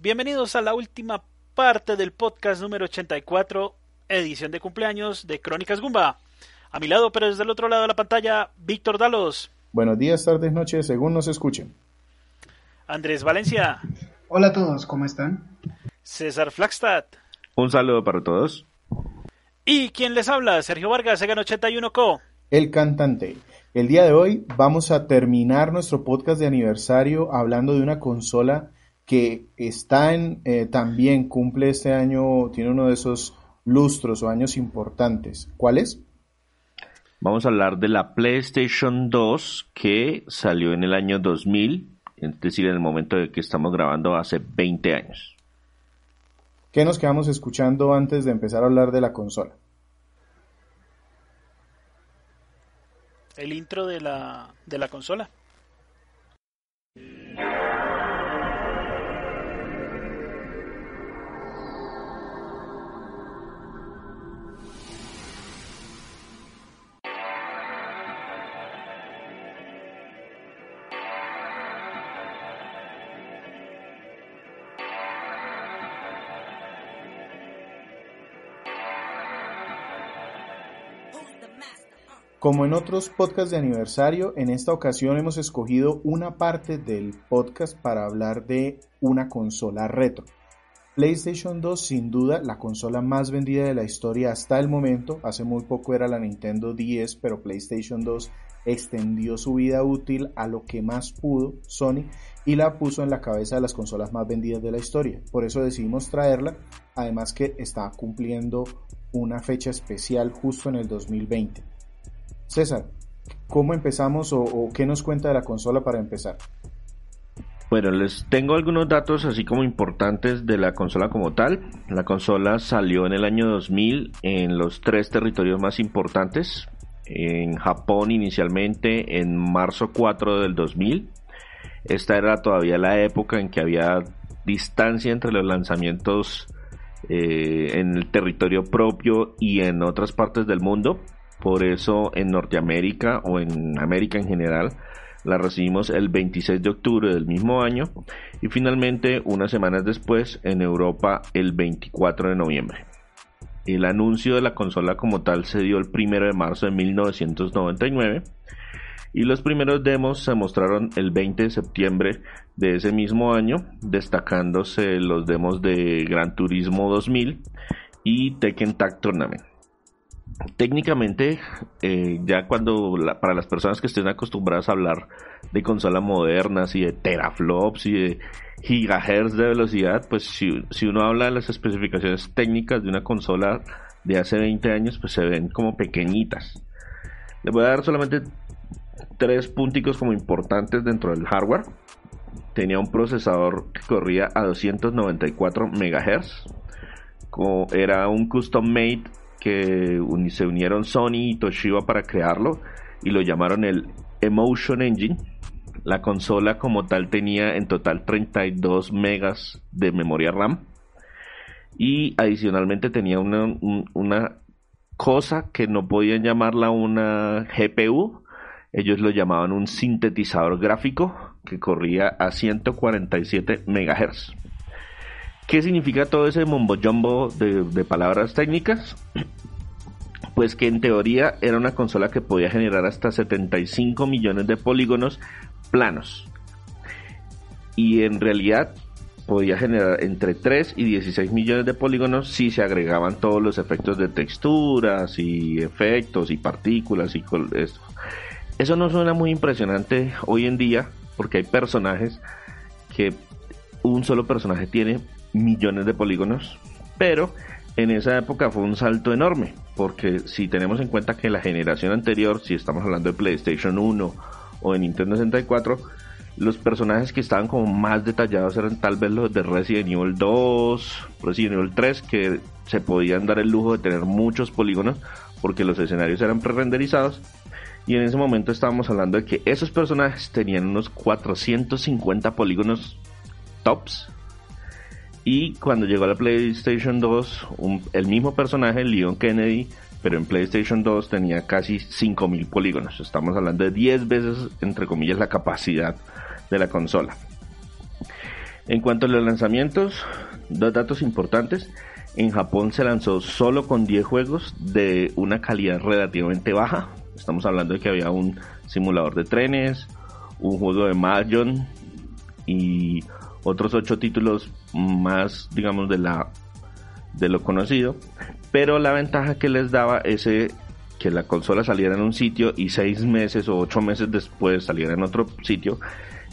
Bienvenidos a la última parte del podcast número 84, edición de cumpleaños de Crónicas Gumba. A mi lado, pero desde el otro lado de la pantalla, Víctor Dalos. Buenos días, tardes, noches, según nos escuchen. Andrés Valencia. Hola a todos, ¿cómo están? César Flagstad. Un saludo para todos. Y quien les habla, Sergio Vargas, Segan 81 Co. El cantante. El día de hoy vamos a terminar nuestro podcast de aniversario hablando de una consola que está en, eh, también cumple este año, tiene uno de esos lustros o años importantes. ¿Cuál es? Vamos a hablar de la PlayStation 2 que salió en el año 2000, es decir, en el momento de que estamos grabando hace 20 años. ¿Qué nos quedamos escuchando antes de empezar a hablar de la consola? El intro de la, de la consola. Como en otros podcasts de aniversario, en esta ocasión hemos escogido una parte del podcast para hablar de una consola retro. PlayStation 2 sin duda la consola más vendida de la historia hasta el momento, hace muy poco era la Nintendo 10, pero PlayStation 2 extendió su vida útil a lo que más pudo Sony y la puso en la cabeza de las consolas más vendidas de la historia. Por eso decidimos traerla, además que está cumpliendo una fecha especial justo en el 2020. César, ¿cómo empezamos o, qué nos cuenta de la consola para empezar? Bueno, les tengo algunos datos así como importantes de la consola como tal. La consola salió en el año 2000 en los tres territorios más importantes. En Japón inicialmente en marzo 4 del 2000. Esta era todavía la época en que había distancia entre los lanzamientos eh, en el territorio propio y en otras partes del mundo. Por eso en Norteamérica o en América en general la recibimos el 26 de octubre del mismo año y finalmente unas semanas después en Europa el 24 de noviembre. El anuncio de la consola como tal se dio el 1 de marzo de 1999 y los primeros demos se mostraron el 20 de septiembre de ese mismo año, destacándose los demos de Gran Turismo 2000 y Tekken Tag Tournament técnicamente, eh, ya cuando para las personas que estén acostumbradas a hablar de consolas modernas y de teraflops y de gigahertz de velocidad, pues si, si, uno habla de las especificaciones técnicas de una consola de hace 20 años, pues se ven como pequeñitas. Le voy a dar solamente tres punticos como importantes dentro del hardware. Tenía un procesador que corría a 294 MHz. Era un custom made que se unieron Sony y Toshiba para crearlo y lo llamaron el Emotion Engine. La consola como tal tenía en total 32 megas de memoria RAM y adicionalmente tenía una, una cosa que no podían llamarla una GPU, ellos lo llamaban un sintetizador gráfico que corría a 147 megahertz. ¿Qué significa todo ese mombo jumbo de, palabras técnicas? Pues que en teoría era una consola que podía generar hasta 75 millones de polígonos planos. Y en realidad podía generar entre 3 y 16 millones de polígonos si se agregaban todos los efectos de texturas y efectos y partículas y eso. Eso no suena muy impresionante hoy en día porque hay personajes que un solo personaje tiene millones de polígonos, pero en esa época fue un salto enorme, porque si tenemos en cuenta que la generación anterior, si estamos hablando de PlayStation 1 o de Nintendo 64, Los personajes que estaban como más detallados eran tal vez los de Resident Evil 2, Resident Evil 3, que se podían dar el lujo de tener muchos polígonos porque los escenarios eran pre-renderizados. Y en ese momento estábamos hablando de que esos personajes tenían unos 450 polígonos tops. Y cuando llegó a la PlayStation 2, el mismo personaje, Leon Kennedy, pero en PlayStation 2 tenía casi 5000 polígonos. Estamos hablando de 10 veces, entre comillas, la capacidad de la consola. En cuanto a los lanzamientos, dos datos importantes. En Japón se lanzó solo con 10 juegos de una calidad relativamente baja. Estamos hablando de que había un simulador de trenes, un juego de Mahjong y otros 8 títulos más, digamos, de la de lo conocido. Pero la ventaja que les daba ese que la consola saliera en un sitio y 6 meses o 8 meses después saliera en otro sitio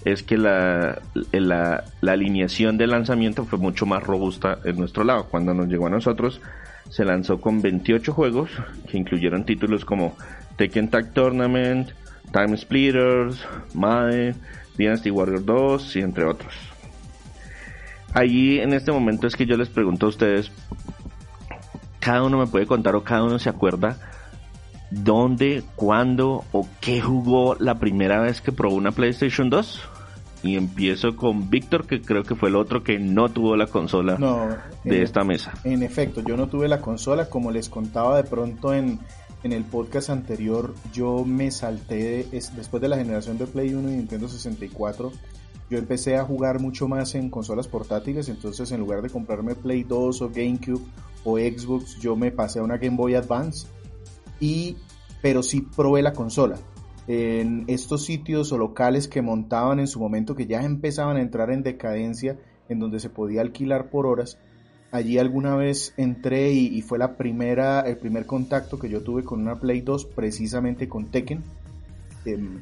es que la, la, alineación de lanzamiento fue mucho más robusta en nuestro lado. Cuando nos llegó a nosotros, se lanzó con 28 juegos que incluyeron títulos como Tekken Tag Tournament, Time Splitters, Madden, Dynasty Warrior 2 y entre otros. Allí en este momento es que yo les pregunto a ustedes, cada uno me puede contar o cada uno se acuerda dónde, cuándo o qué jugó la primera vez que probó una PlayStation 2? Y empiezo con Víctor, que creo que fue el otro que no tuvo la consola de esta mesa. En efecto, yo no tuve la consola, como les contaba de pronto en, en el podcast anterior, yo me salté después de la generación de Play 1 y Nintendo 64. Yo empecé a jugar mucho más en consolas portátiles, entonces en lugar de comprarme Play 2 o GameCube o Xbox, yo me pasé a una Game Boy Advance y pero sí probé la consola en estos sitios o locales que montaban en su momento, que ya empezaban a entrar en decadencia, en donde se podía alquilar por horas. Allí alguna vez entré y, fue la primera, el primer contacto que yo tuve con una Play 2, precisamente con Tekken.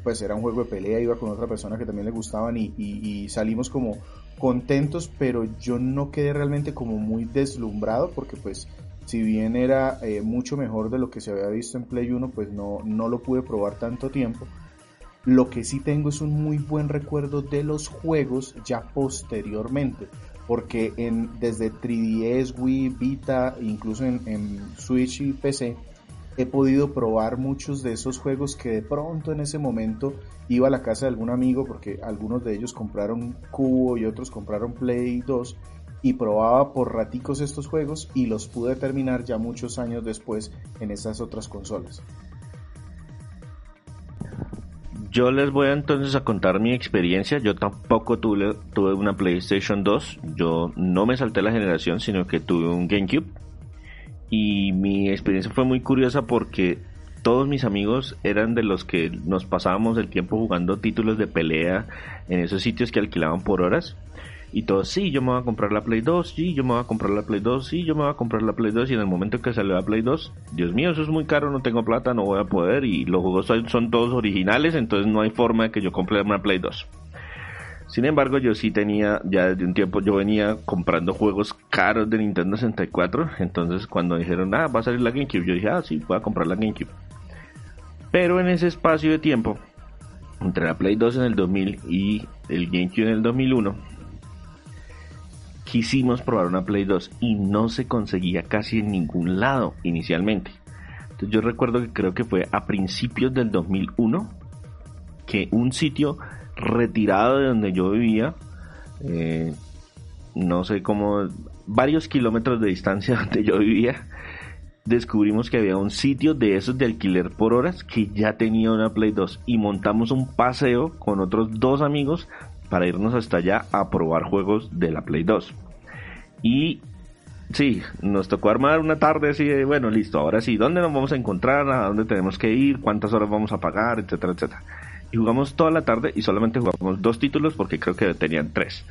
Pues era un juego de pelea, iba con otra persona que también le gustaban y, y salimos como contentos, pero yo no quedé realmente como muy deslumbrado porque pues si bien era eh, mucho mejor de lo que se había visto en Play 1, pues no, no lo pude probar tanto tiempo. Lo que sí tengo es un muy buen recuerdo de los juegos ya posteriormente, porque en, desde 3DS, Wii, Vita, incluso en, en Switch y PC, he podido probar muchos de esos juegos que de pronto en ese momento iba a la casa de algún amigo, porque algunos de ellos compraron Cubo y otros compraron Play 2 y probaba por raticos estos juegos y los pude terminar ya muchos años después en esas otras consolas. Yo les voy entonces a contar mi experiencia. Yo tampoco tuve, tuve una PlayStation 2. Yo no me salté la generación, sino que tuve un GameCube. Y mi experiencia fue muy curiosa porque todos mis amigos eran de los que nos pasábamos el tiempo jugando títulos de pelea en esos sitios que alquilaban por horas. Y todos, sí, yo me voy a comprar la Play 2, sí, yo me voy a comprar la Play 2, sí, yo me voy a comprar la Play 2. Y en el momento que salió la Play 2, Dios mío, eso es muy caro, no tengo plata, no voy a poder. Y los juegos son, todos originales, entonces no hay forma de que yo compre una Play 2. Sin embargo, yo sí tenía, ya desde un tiempo, yo venía comprando juegos caros de Nintendo 64. Entonces, cuando dijeron, ah, va a salir la GameCube, yo dije, ah, sí, voy a comprar la GameCube. Pero en ese espacio de tiempo, entre la Play 2 en el 2000 y el GameCube en el 2001, quisimos probar una Play 2 y no se conseguía casi en ningún lado inicialmente. Entonces yo recuerdo que creo que fue a principios del 2001 que un sitio retirado de donde yo vivía, eh, no sé cómo, varios kilómetros de distancia donde yo vivía, descubrimos que había un sitio de esos de alquiler por horas que ya tenía una Play 2 y montamos un paseo con otros dos amigos para irnos hasta allá a probar juegos de la Play 2. Y sí, nos tocó armar una tarde así de, bueno, listo, ahora sí, ¿dónde nos vamos a encontrar? ¿A dónde tenemos que ir? ¿Cuántas horas vamos a pagar? Etcétera, etcétera. Y jugamos toda la tarde y solamente jugamos dos títulos porque creo que tenían tres.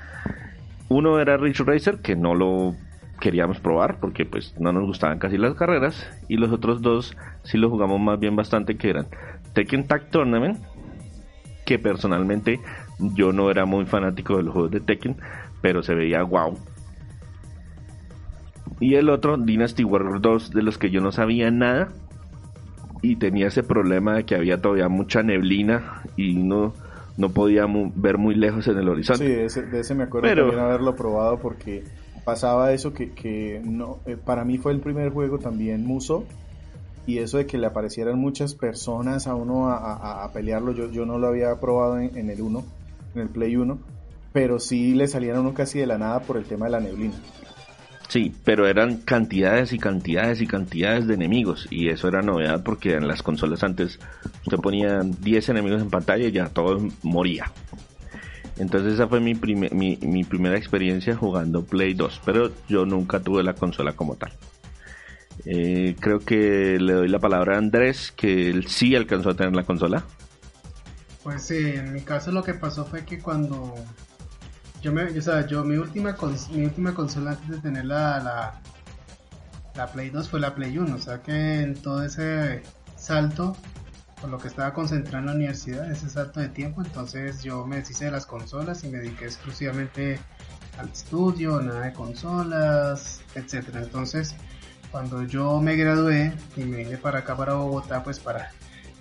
Uno era Rich Racer, que no lo queríamos probar porque pues no nos gustaban casi las carreras. Y los otros dos sí lo jugamos más bien bastante, que eran Tekken Tag Tournament, que personalmente yo no era muy fanático de los juegos de Tekken, pero se veía wow. Y el otro, Dynasty Warrior 2, de los que yo no sabía nada. Y tenía ese problema de que había todavía mucha neblina y no no podía ver muy lejos en el horizonte. Sí, de ese, me acuerdo también haberlo probado porque pasaba eso que, que no, eh, para mí fue el primer juego también Muso y eso de que le aparecieran muchas personas a uno a, pelearlo, yo, yo no lo había probado en, el 1, en el Play 1, pero sí le salían a uno casi de la nada por el tema de la neblina. Sí, pero eran cantidades y cantidades y cantidades de enemigos y eso era novedad porque en las consolas antes usted ponía 10 enemigos en pantalla y ya todo moría. Entonces esa fue mi, mi, primera experiencia jugando Play 2, pero yo nunca tuve la consola como tal. Eh, creo que le doy la palabra a Andrés, que él sí alcanzó a tener la consola. Pues sí, en mi caso lo que pasó fue que cuando yo me, o sea, yo mi última mi última consola antes de tener la, la, la Play 2 fue la Play 1, o sea que en todo ese salto por lo que estaba concentrado en la universidad, ese salto de tiempo, entonces yo me deshice de las consolas y me dediqué exclusivamente al estudio, nada de consolas, etcétera. Entonces, cuando yo me gradué y me vine para acá para Bogotá, pues para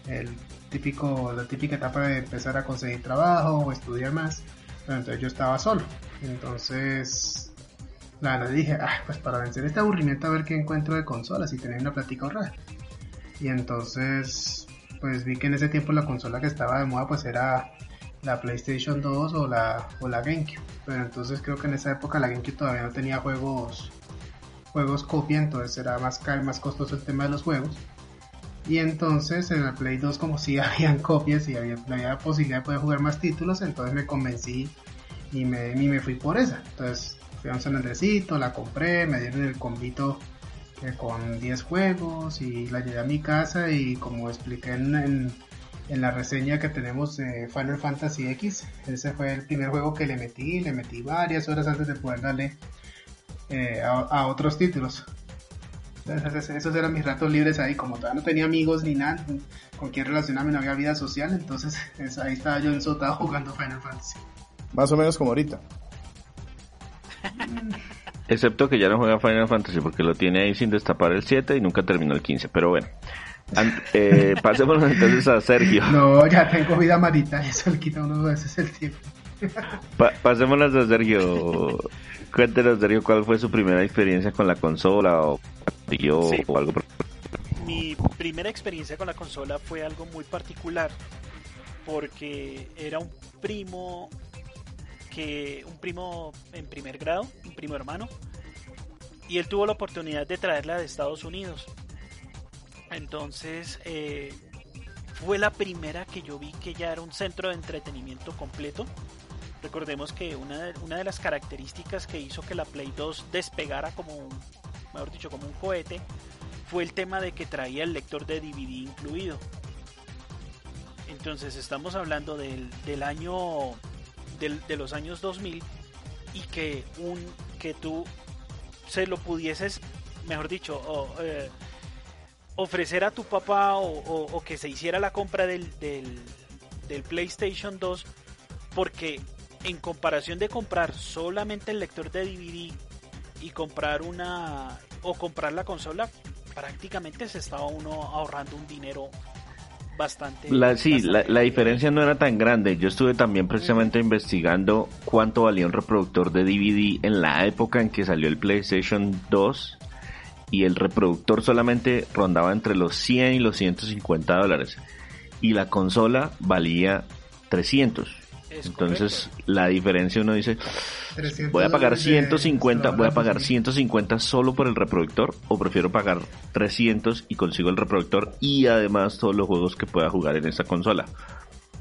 el típico, la típica etapa de empezar a conseguir trabajo o estudiar más, pero entonces yo estaba solo. Entonces, nada, dije, ah, pues para vencer este aburrimiento a ver qué encuentro de consolas y tener una plática ahorrada. Y entonces, pues vi que en ese tiempo la consola que estaba de moda pues era la PlayStation 2 o la, o la GameCube. Pero entonces creo que en esa época la GameCube todavía no tenía juegos juegos copia, entonces era más más costoso el tema de los juegos. Y entonces en el Play 2 como si habían copias y había, la posibilidad de poder jugar más títulos, entonces me convencí y me, y me fui por esa. Entonces fui a un San Andresito, la compré, me dieron el convito con 10 juegos y la llevé a mi casa y como expliqué en, en, la reseña que tenemos de Final Fantasy X, ese fue el primer juego que le metí, le metí varias horas antes de poder darle eh, a, otros títulos. Entonces, esos eran mis ratos libres ahí, como todavía no tenía amigos ni nada con quien relacionarme, no había vida social, entonces ahí estaba yo en Sota jugando Final Fantasy. Más o menos como ahorita. Excepto que ya no juega Final Fantasy porque lo tiene ahí sin destapar el 7 y nunca terminó el 15. Pero bueno, eh, pasemos entonces a Sergio. No, ya tengo vida marita, eso le quita uno veces el tiempo. pasémonos a Sergio. Cuéntenos, Sergio, cuál fue su primera experiencia con la consola o, o algo. Mi primera experiencia con la consola fue algo muy particular porque era un primo que un primo en primer grado, un primo hermano, y él tuvo la oportunidad de traerla de Estados Unidos. Entonces eh, fue la primera que yo vi que ya era un centro de entretenimiento completo. Recordemos que una de, una de las características que hizo que la Play 2 despegara como, mejor dicho, como un cohete, fue el tema de que traía el lector de DVD incluido. Entonces estamos hablando del, del año de, los años 2000 y que un que tú se lo pudieses, mejor dicho, eh, ofrecer a tu papá o, que se hiciera la compra del, del, del, PlayStation 2 porque en comparación de comprar solamente el lector de DVD y comprar una o comprar la consola prácticamente se estaba uno ahorrando un dinero bastante. La, sí, la, diferencia no era tan grande. Yo estuve también precisamente investigando cuánto valía un reproductor de DVD en la época en que salió el PlayStation 2 y el reproductor solamente rondaba entre los 100 y los 150 dólares y la consola valía 300. Entonces la diferencia uno dice, voy a pagar 150, voy a pagar 150 solo por el reproductor o prefiero pagar 300 y consigo el reproductor y además todos los juegos que pueda jugar en esa consola.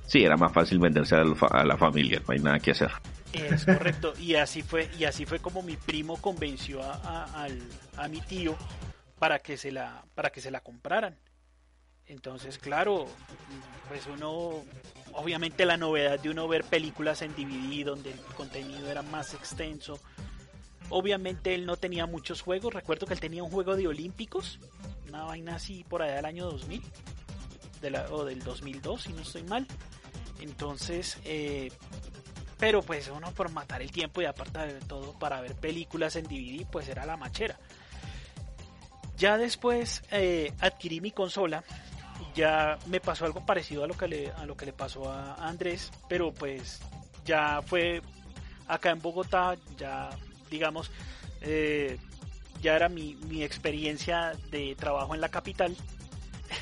Sí, era más fácil venderse a la, familia, no hay nada que hacer. Es correcto, y así fue, y así fue como mi primo convenció a, a mi tío para que se la, para que se la compraran. Entonces, claro, pues uno, obviamente la novedad de uno ver películas en DVD donde el contenido era más extenso. Obviamente él no tenía muchos juegos, recuerdo que él tenía un juego de Olímpicos, una vaina así por allá del año 2000, de la, o del 2002 si no estoy mal. Entonces, eh, pero pues uno por matar el tiempo y aparte de todo para ver películas en DVD, pues era la machera. Ya después eh, adquirí mi consola ya me pasó algo parecido a lo que le, a lo que le pasó a Andrés, pero pues ya fue acá en Bogotá, ya digamos, eh, ya era mi, mi experiencia de trabajo en la capital.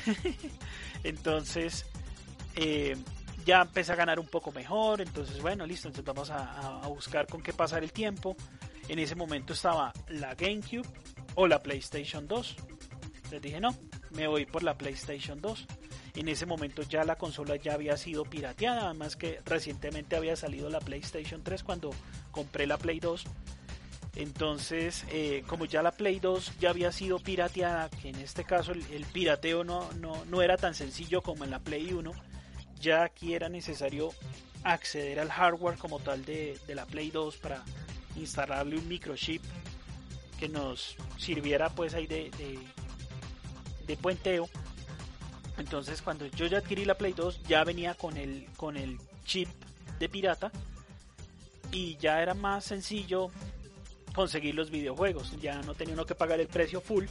entonces, eh, ya empecé a ganar un poco mejor, entonces bueno, listo, entonces vamos a, a, buscar con qué pasar el tiempo. En ese momento estaba la GameCube o la PlayStation 2. Les dije no, me voy por la PlayStation 2. En ese momento ya la consola ya había sido pirateada, además que recientemente había salido la PlayStation 3 cuando compré la Play 2. Entonces, eh, como ya la Play 2 ya había sido pirateada, que en este caso el, pirateo no, no, no, era tan sencillo como en la Play 1, ya aquí era necesario acceder al hardware como tal de, de la Play 2 para instalarle un microchip que nos sirviera pues ahí de, de, de puenteo. Entonces cuando yo ya adquirí la Play 2 ya venía con el, con el chip de pirata y ya era más sencillo conseguir los videojuegos. Ya no tenía uno que pagar el precio full,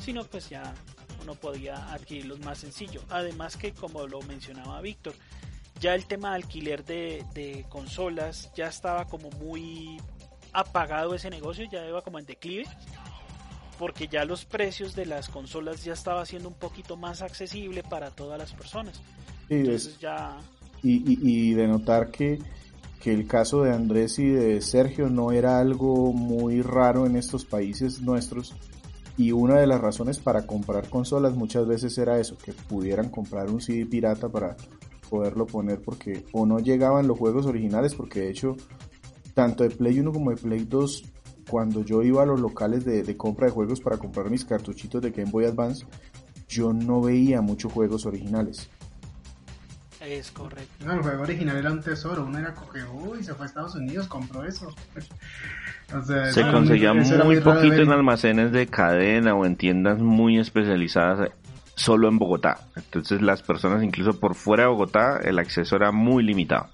sino pues ya uno podía adquirirlos más sencillo. Además que como lo mencionaba Víctor, ya el tema de alquiler de, de, consolas ya estaba como muy apagado ese negocio, ya iba como en declive. Porque ya los precios de las consolas ya estaba siendo un poquito más accesible para todas las personas. Entonces ya... Y, y, y de notar que que el caso de Andrés y de Sergio no era algo muy raro en estos países nuestros y una de las razones para comprar consolas muchas veces era eso, que pudieran comprar un CD pirata para poderlo poner porque o no llegaban los juegos originales porque de hecho tanto de Play 1 como de Play 2 cuando yo iba a los locales de, de compra de juegos para comprar mis cartuchitos de Game Boy Advance yo no veía muchos juegos originales es correcto. No, el juego original era un tesoro. Uno era coge, uy, se fue a Estados Unidos, compró eso. o sea, se conseguía muy, muy poquito en almacenes de cadena o en tiendas muy especializadas solo en Bogotá. Entonces las personas incluso por fuera de Bogotá el acceso era muy limitado.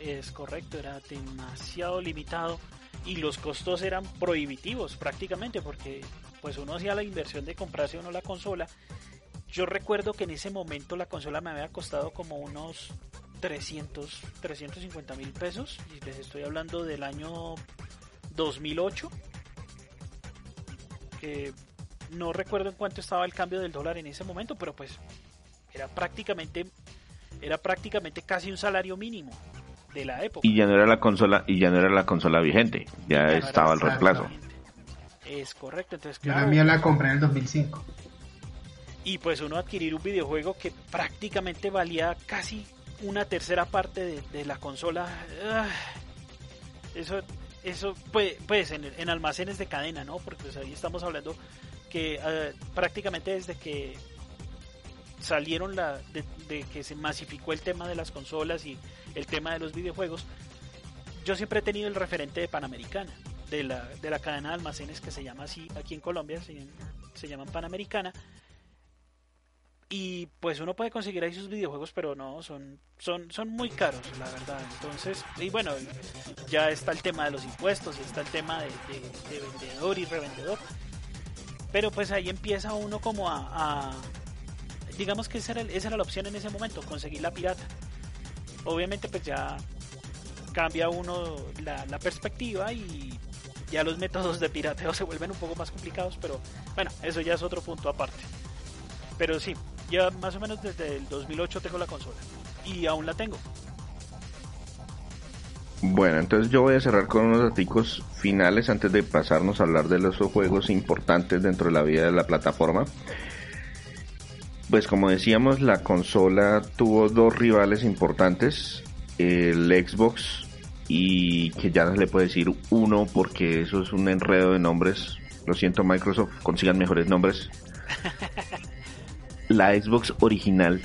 Es correcto, era demasiado limitado y los costos eran prohibitivos prácticamente porque pues uno hacía la inversión de comprarse uno la consola yo recuerdo que en ese momento la consola me había costado como unos 300, 350 mil pesos. Y les estoy hablando del año 2008. Que no recuerdo en cuánto estaba el cambio del dólar en ese momento, pero pues era prácticamente era prácticamente casi un salario mínimo de la época. Y ya no era la consola y ya no era la consola vigente, ya, estaba el reemplazo. Es correcto, entonces claro. la mía la compré en el 2005 y pues uno adquirir un videojuego que prácticamente valía casi una tercera parte de, la consola. Ah, eso, eso pues, pues en, almacenes de cadena, ¿no? Porque pues ahí estamos hablando que ah, prácticamente desde que salieron la de, que se masificó el tema de las consolas y el tema de los videojuegos, yo siempre he tenido el referente de Panamericana, de la, de la cadena de almacenes que se llama así aquí en Colombia, se, se llaman Panamericana y pues uno puede conseguir ahí sus videojuegos, pero no, son, son, son muy caros, la verdad. Entonces, y bueno, ya está el tema de los impuestos, y está el tema de, vendedor y revendedor. Pero pues ahí empieza uno como a... digamos que esa era, esa era la opción en ese momento, conseguir la pirata. Obviamente pues ya cambia uno la, perspectiva y ya los métodos de pirateo se vuelven un poco más complicados, pero bueno, eso ya es otro punto aparte. Pero sí, ya más o menos desde el 2008 tengo la consola y aún la tengo. Bueno, entonces yo voy a cerrar con unos artículos finales antes de pasarnos a hablar de los juegos importantes dentro de la vida de la plataforma. Pues como decíamos, la consola tuvo dos rivales importantes, el Xbox y que ya no se le puede decir uno porque eso es un enredo de nombres. Lo siento Microsoft, consigan mejores nombres. la Xbox original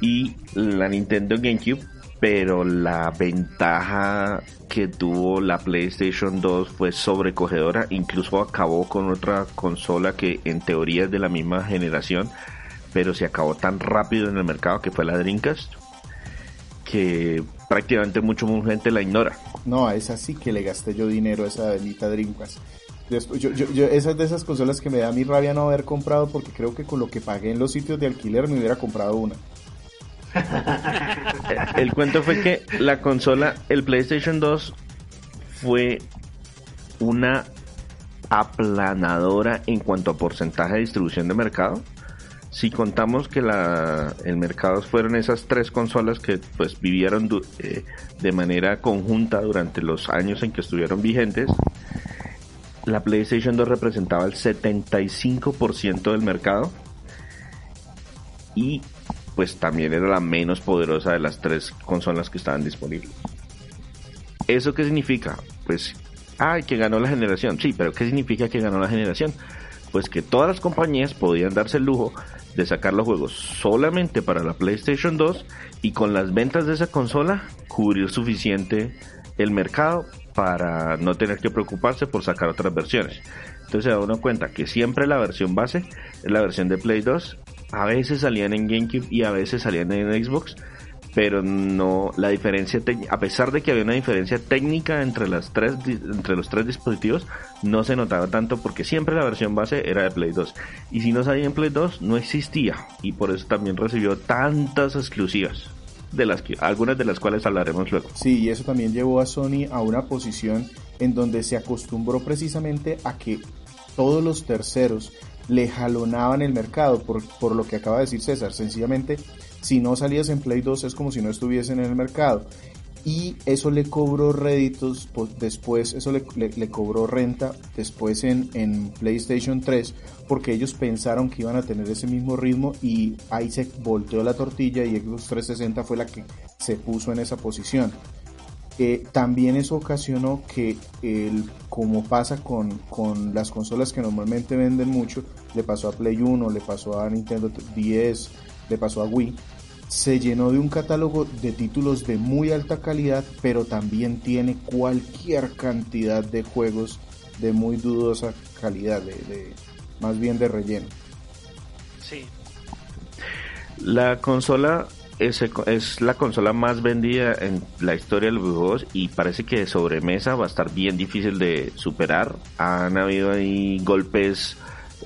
y la Nintendo GameCube, pero la ventaja que tuvo la PlayStation 2 fue sobrecogedora, incluso acabó con otra consola que en teoría es de la misma generación, pero se acabó tan rápido en el mercado que fue la Dreamcast, que prácticamente mucha gente la ignora. No, a esa sí que le gasté yo dinero a esa bendita Dreamcast. yo, yo, esas de esas consolas que me da mi rabia no haber comprado porque creo que con lo que pagué en los sitios de alquiler me hubiera comprado una. el cuento fue que la consola, el PlayStation 2 fue una aplanadora en cuanto a porcentaje de distribución de mercado. Si contamos que la, el mercado fueron esas tres consolas que pues vivieron eh, de manera conjunta durante los años en que estuvieron vigentes, la PlayStation 2 representaba el 75% del mercado y pues también era la menos poderosa de las tres consolas que estaban disponibles. ¿Eso qué significa? Pues, ay, que ganó la generación. Sí, pero ¿qué significa que ganó la generación? Pues que todas las compañías podían darse el lujo de sacar los juegos solamente para la PlayStation 2 y con las ventas de esa consola cubrir suficiente el mercado para no tener que preocuparse por sacar otras versiones. Entonces se da uno cuenta que siempre la versión base es la versión de Play 2. A veces salían en GameCube y a veces salían en Xbox pero no la diferencia a pesar de que había una diferencia técnica entre las tres entre los tres dispositivos no se notaba tanto porque siempre la versión base era de Play 2 y si no salía en Play 2 no existía. Y por eso también recibió tantas exclusivas de las que algunas de las cuales hablaremos luego. Sí, y eso también llevó a Sony a una posición en donde se acostumbró precisamente a que todos los terceros le jalonaban el mercado por, por lo que acaba de decir César, sencillamente si no salías en Play 2 es como si no estuviesen en el mercado. Y eso le cobró réditos después, eso le, cobró renta después en, en, PlayStation 3, porque ellos pensaron que iban a tener ese mismo ritmo y ahí se volteó la tortilla y Xbox 360 fue la que se puso en esa posición. Eh, también eso ocasionó que, el, como pasa con, con, las consolas que normalmente venden mucho, le pasó a Play 1, le pasó a Nintendo 10, le pasó a Wii, se llenó de un catálogo de títulos de muy alta calidad, pero también tiene cualquier cantidad de juegos de muy dudosa calidad, de, más bien de relleno. Sí. La consola es, es, la consola más vendida en la historia de los y parece que de sobremesa va a estar bien difícil de superar. Han habido ahí golpes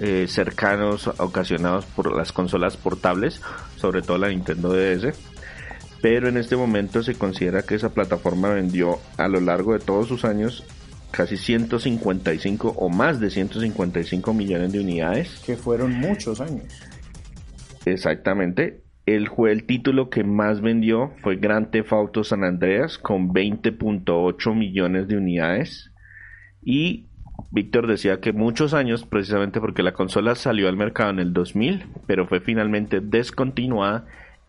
eh, cercanos ocasionados por las consolas portables, sobre todo la Nintendo DS. Pero en este momento se considera que esa plataforma vendió a lo largo de todos sus años casi 155 o más de 155 millones de unidades. Que fueron muchos años. Exactamente. El, el título que más vendió fue Grand Theft Auto San Andreas con 20.8 millones de unidades. Y Víctor decía que muchos años, precisamente porque la consola salió al mercado en el 2000, pero fue finalmente descontinuada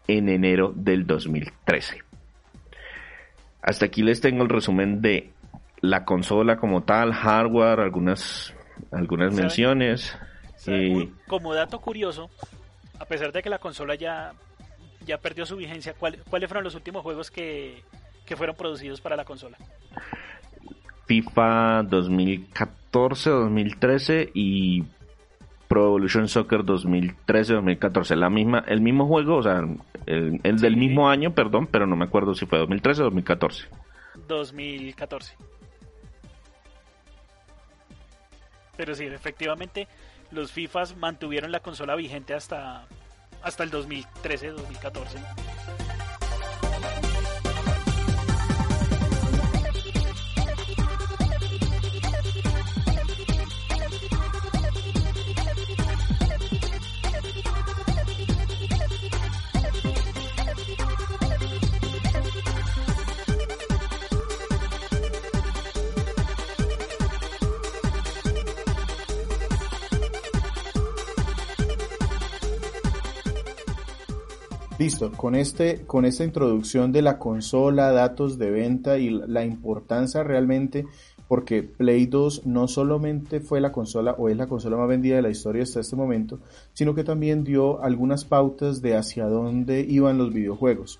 en enero del 2013. Hasta aquí les tengo el resumen de la consola como tal, hardware, algunas, algunas menciones. Como dato curioso, a pesar de que la consola ya, ya perdió su vigencia, ¿cuáles fueron los últimos juegos que, que fueron producidos para la consola? FIFA 2014, 2013 y Pro Evolution Soccer 2013-2014. La misma, el mismo juego, o sea, el, del mismo año, perdón, pero no me acuerdo si fue 2013 o 2014. 2014. Pero sí, efectivamente, los FIFAs mantuvieron la consola vigente hasta, hasta el 2013-2014. Con, este, con esta introducción de la consola, datos de venta y la importancia realmente, porque Play 2 no solamente fue la consola o es la consola más vendida de la historia hasta este momento, sino que también dio algunas pautas de hacia dónde iban los videojuegos.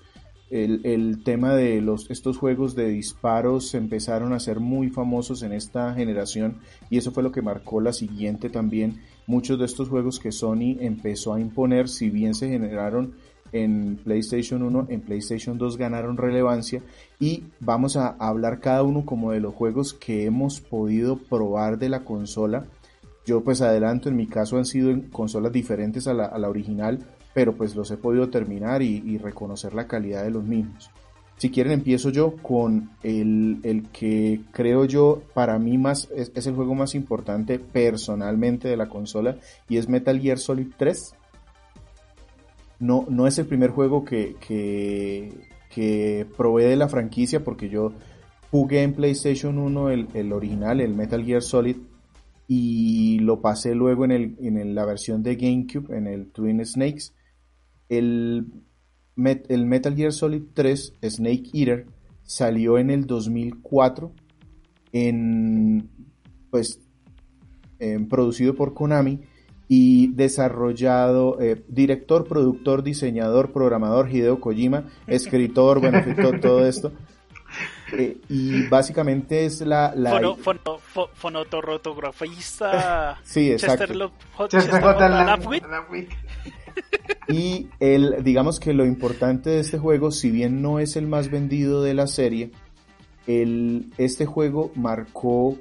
El, el, tema de los, estos juegos de disparos empezaron a ser muy famosos en esta generación y eso fue lo que marcó la siguiente también. Muchos de estos juegos que Sony empezó a imponer, si bien se generaron en PlayStation 1, en PlayStation 2 ganaron relevancia y vamos a hablar cada uno como de los juegos que hemos podido probar de la consola. Yo pues adelanto, en mi caso han sido en consolas diferentes a la, original, pero pues los he podido terminar y, reconocer la calidad de los mismos. Si quieren empiezo yo con el, que creo yo para mí más es, el juego más importante personalmente de la consola y es Metal Gear Solid 3 no, no es el primer juego que, que, probé de la franquicia porque yo jugué en PlayStation 1 el, original, el Metal Gear Solid, y lo pasé luego en, el, en la versión de GameCube, en el Twin Snakes. El, el Metal Gear Solid 3, Snake Eater, salió en el 2004 en, pues, en, producido por Konami y desarrollado, eh, director, productor, diseñador, programador, Hideo Kojima, escritor, bueno, todo, esto. Eh, y básicamente es la... la... fonotorrotografista sí, exacto. y el, digamos que lo importante de este juego, si bien no es el más vendido de la serie, el, este juego marcó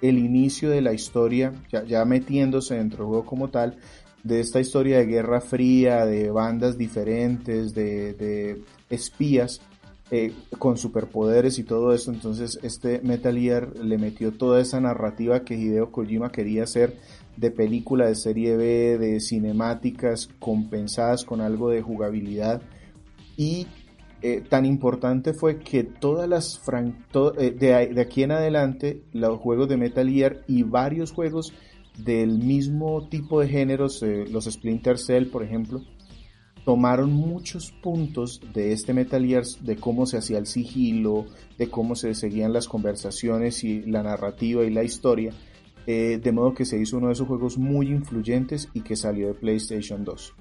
el inicio de la historia, ya, metiéndose dentro del juego como tal, de esta historia de Guerra Fría, de bandas diferentes, de, espías eh, con superpoderes y todo eso. Entonces este Metal Gear le metió toda esa narrativa que Hideo Kojima quería hacer de película, de serie B, de cinemáticas compensadas con algo de jugabilidad y eh, tan importante fue que todas las eh, de, aquí en adelante los juegos de Metal Gear y varios juegos del mismo tipo de géneros, eh, los Splinter Cell por ejemplo, tomaron muchos puntos de este Metal Gear, de cómo se hacía el sigilo, de cómo se seguían las conversaciones y la narrativa y la historia, de modo que se hizo uno de esos juegos muy influyentes y que salió de PlayStation 2.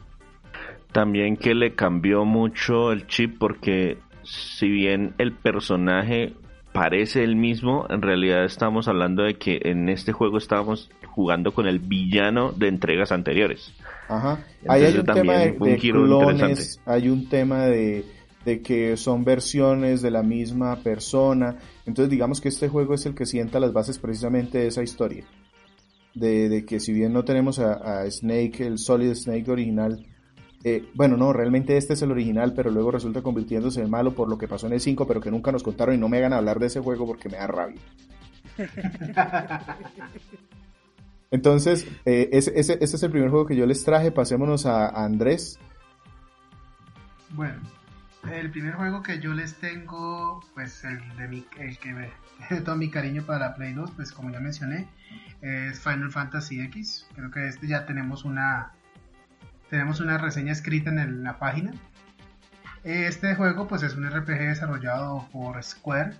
También que le cambió mucho el chip porque si bien el personaje parece el mismo, en realidad estamos hablando de que en este juego estábamos jugando con el villano de entregas anteriores. Ajá. Ahí hay un tema de, clones, hay un tema de, de, que son versiones de la misma persona. Entonces digamos que este juego es el que sienta las bases precisamente de esa historia. De, de que si bien no tenemos a, a Snake, el Solid Snake original, eh, bueno, no, realmente este es el original, pero luego resulta convirtiéndose en malo por lo que pasó en el 5, pero que nunca nos contaron y no me hagan hablar de ese juego porque me da rabia. Entonces, eh, ese, ese, es el primer juego que yo les traje. Pasémonos a, Andrés. Bueno, el primer juego que yo les tengo, pues el, de mi, el que me todo mi cariño para Play 2, pues como ya mencioné, es Final Fantasy X. Creo que este ya tenemos una, tenemos una reseña escrita en, la página. Este juego pues es un RPG desarrollado por Square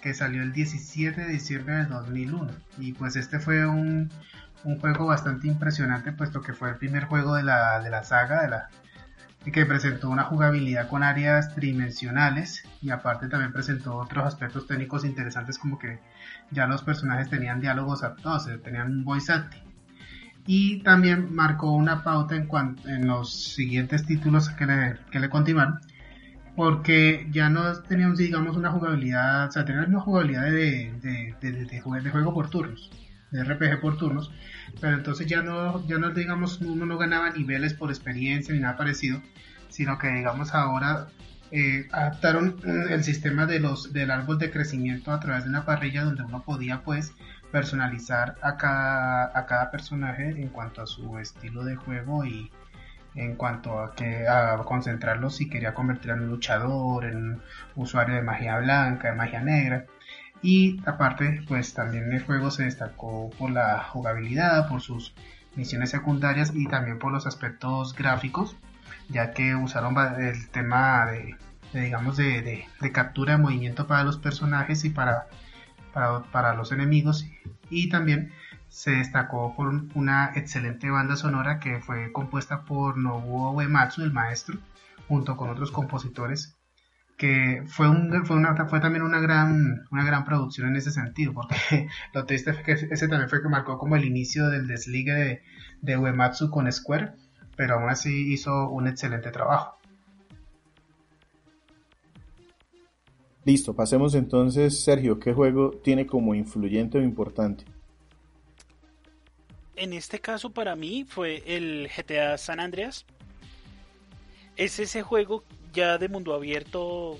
que salió el 17 de diciembre del 2001 y pues este fue un, juego bastante impresionante puesto que fue el primer juego de la, de la saga de la, que presentó una jugabilidad con áreas tridimensionales y aparte también presentó otros aspectos técnicos interesantes como que ya los personajes tenían diálogos actuados, tenían un voice acting y también marcó una pauta en, en los siguientes títulos que le, que le continuaron porque ya no teníamos digamos una jugabilidad o sea teníamos una jugabilidad de, de, de, de, juego por turnos de RPG por turnos pero entonces ya no ya no digamos uno no ganaba niveles por experiencia ni nada parecido sino que digamos ahora eh, adaptaron el sistema de los del árbol de crecimiento a través de una parrilla donde uno podía pues personalizar a cada, a cada personaje en cuanto a su estilo de juego y en cuanto a que a concentrarlo si quería convertir en un luchador, en un usuario de magia blanca, de magia negra. Y aparte, pues también el juego se destacó por la jugabilidad, por sus misiones secundarias y también por los aspectos gráficos, ya que usaron el tema de, digamos, de, de captura de movimiento para los personajes y para para, los enemigos y también se destacó por una excelente banda sonora que fue compuesta por Nobuo Uematsu, el maestro, junto con otros compositores, que fue, un, fue, una, fue también una gran, una gran producción en ese sentido, porque lo triste fue que ese también fue que marcó como el inicio del desligue de, de Uematsu con Square, pero aún así hizo un excelente trabajo. Listo, pasemos entonces, Sergio, ¿qué juego tiene como influyente o importante? En este caso para mí fue el GTA San Andreas. Es ese juego ya de mundo abierto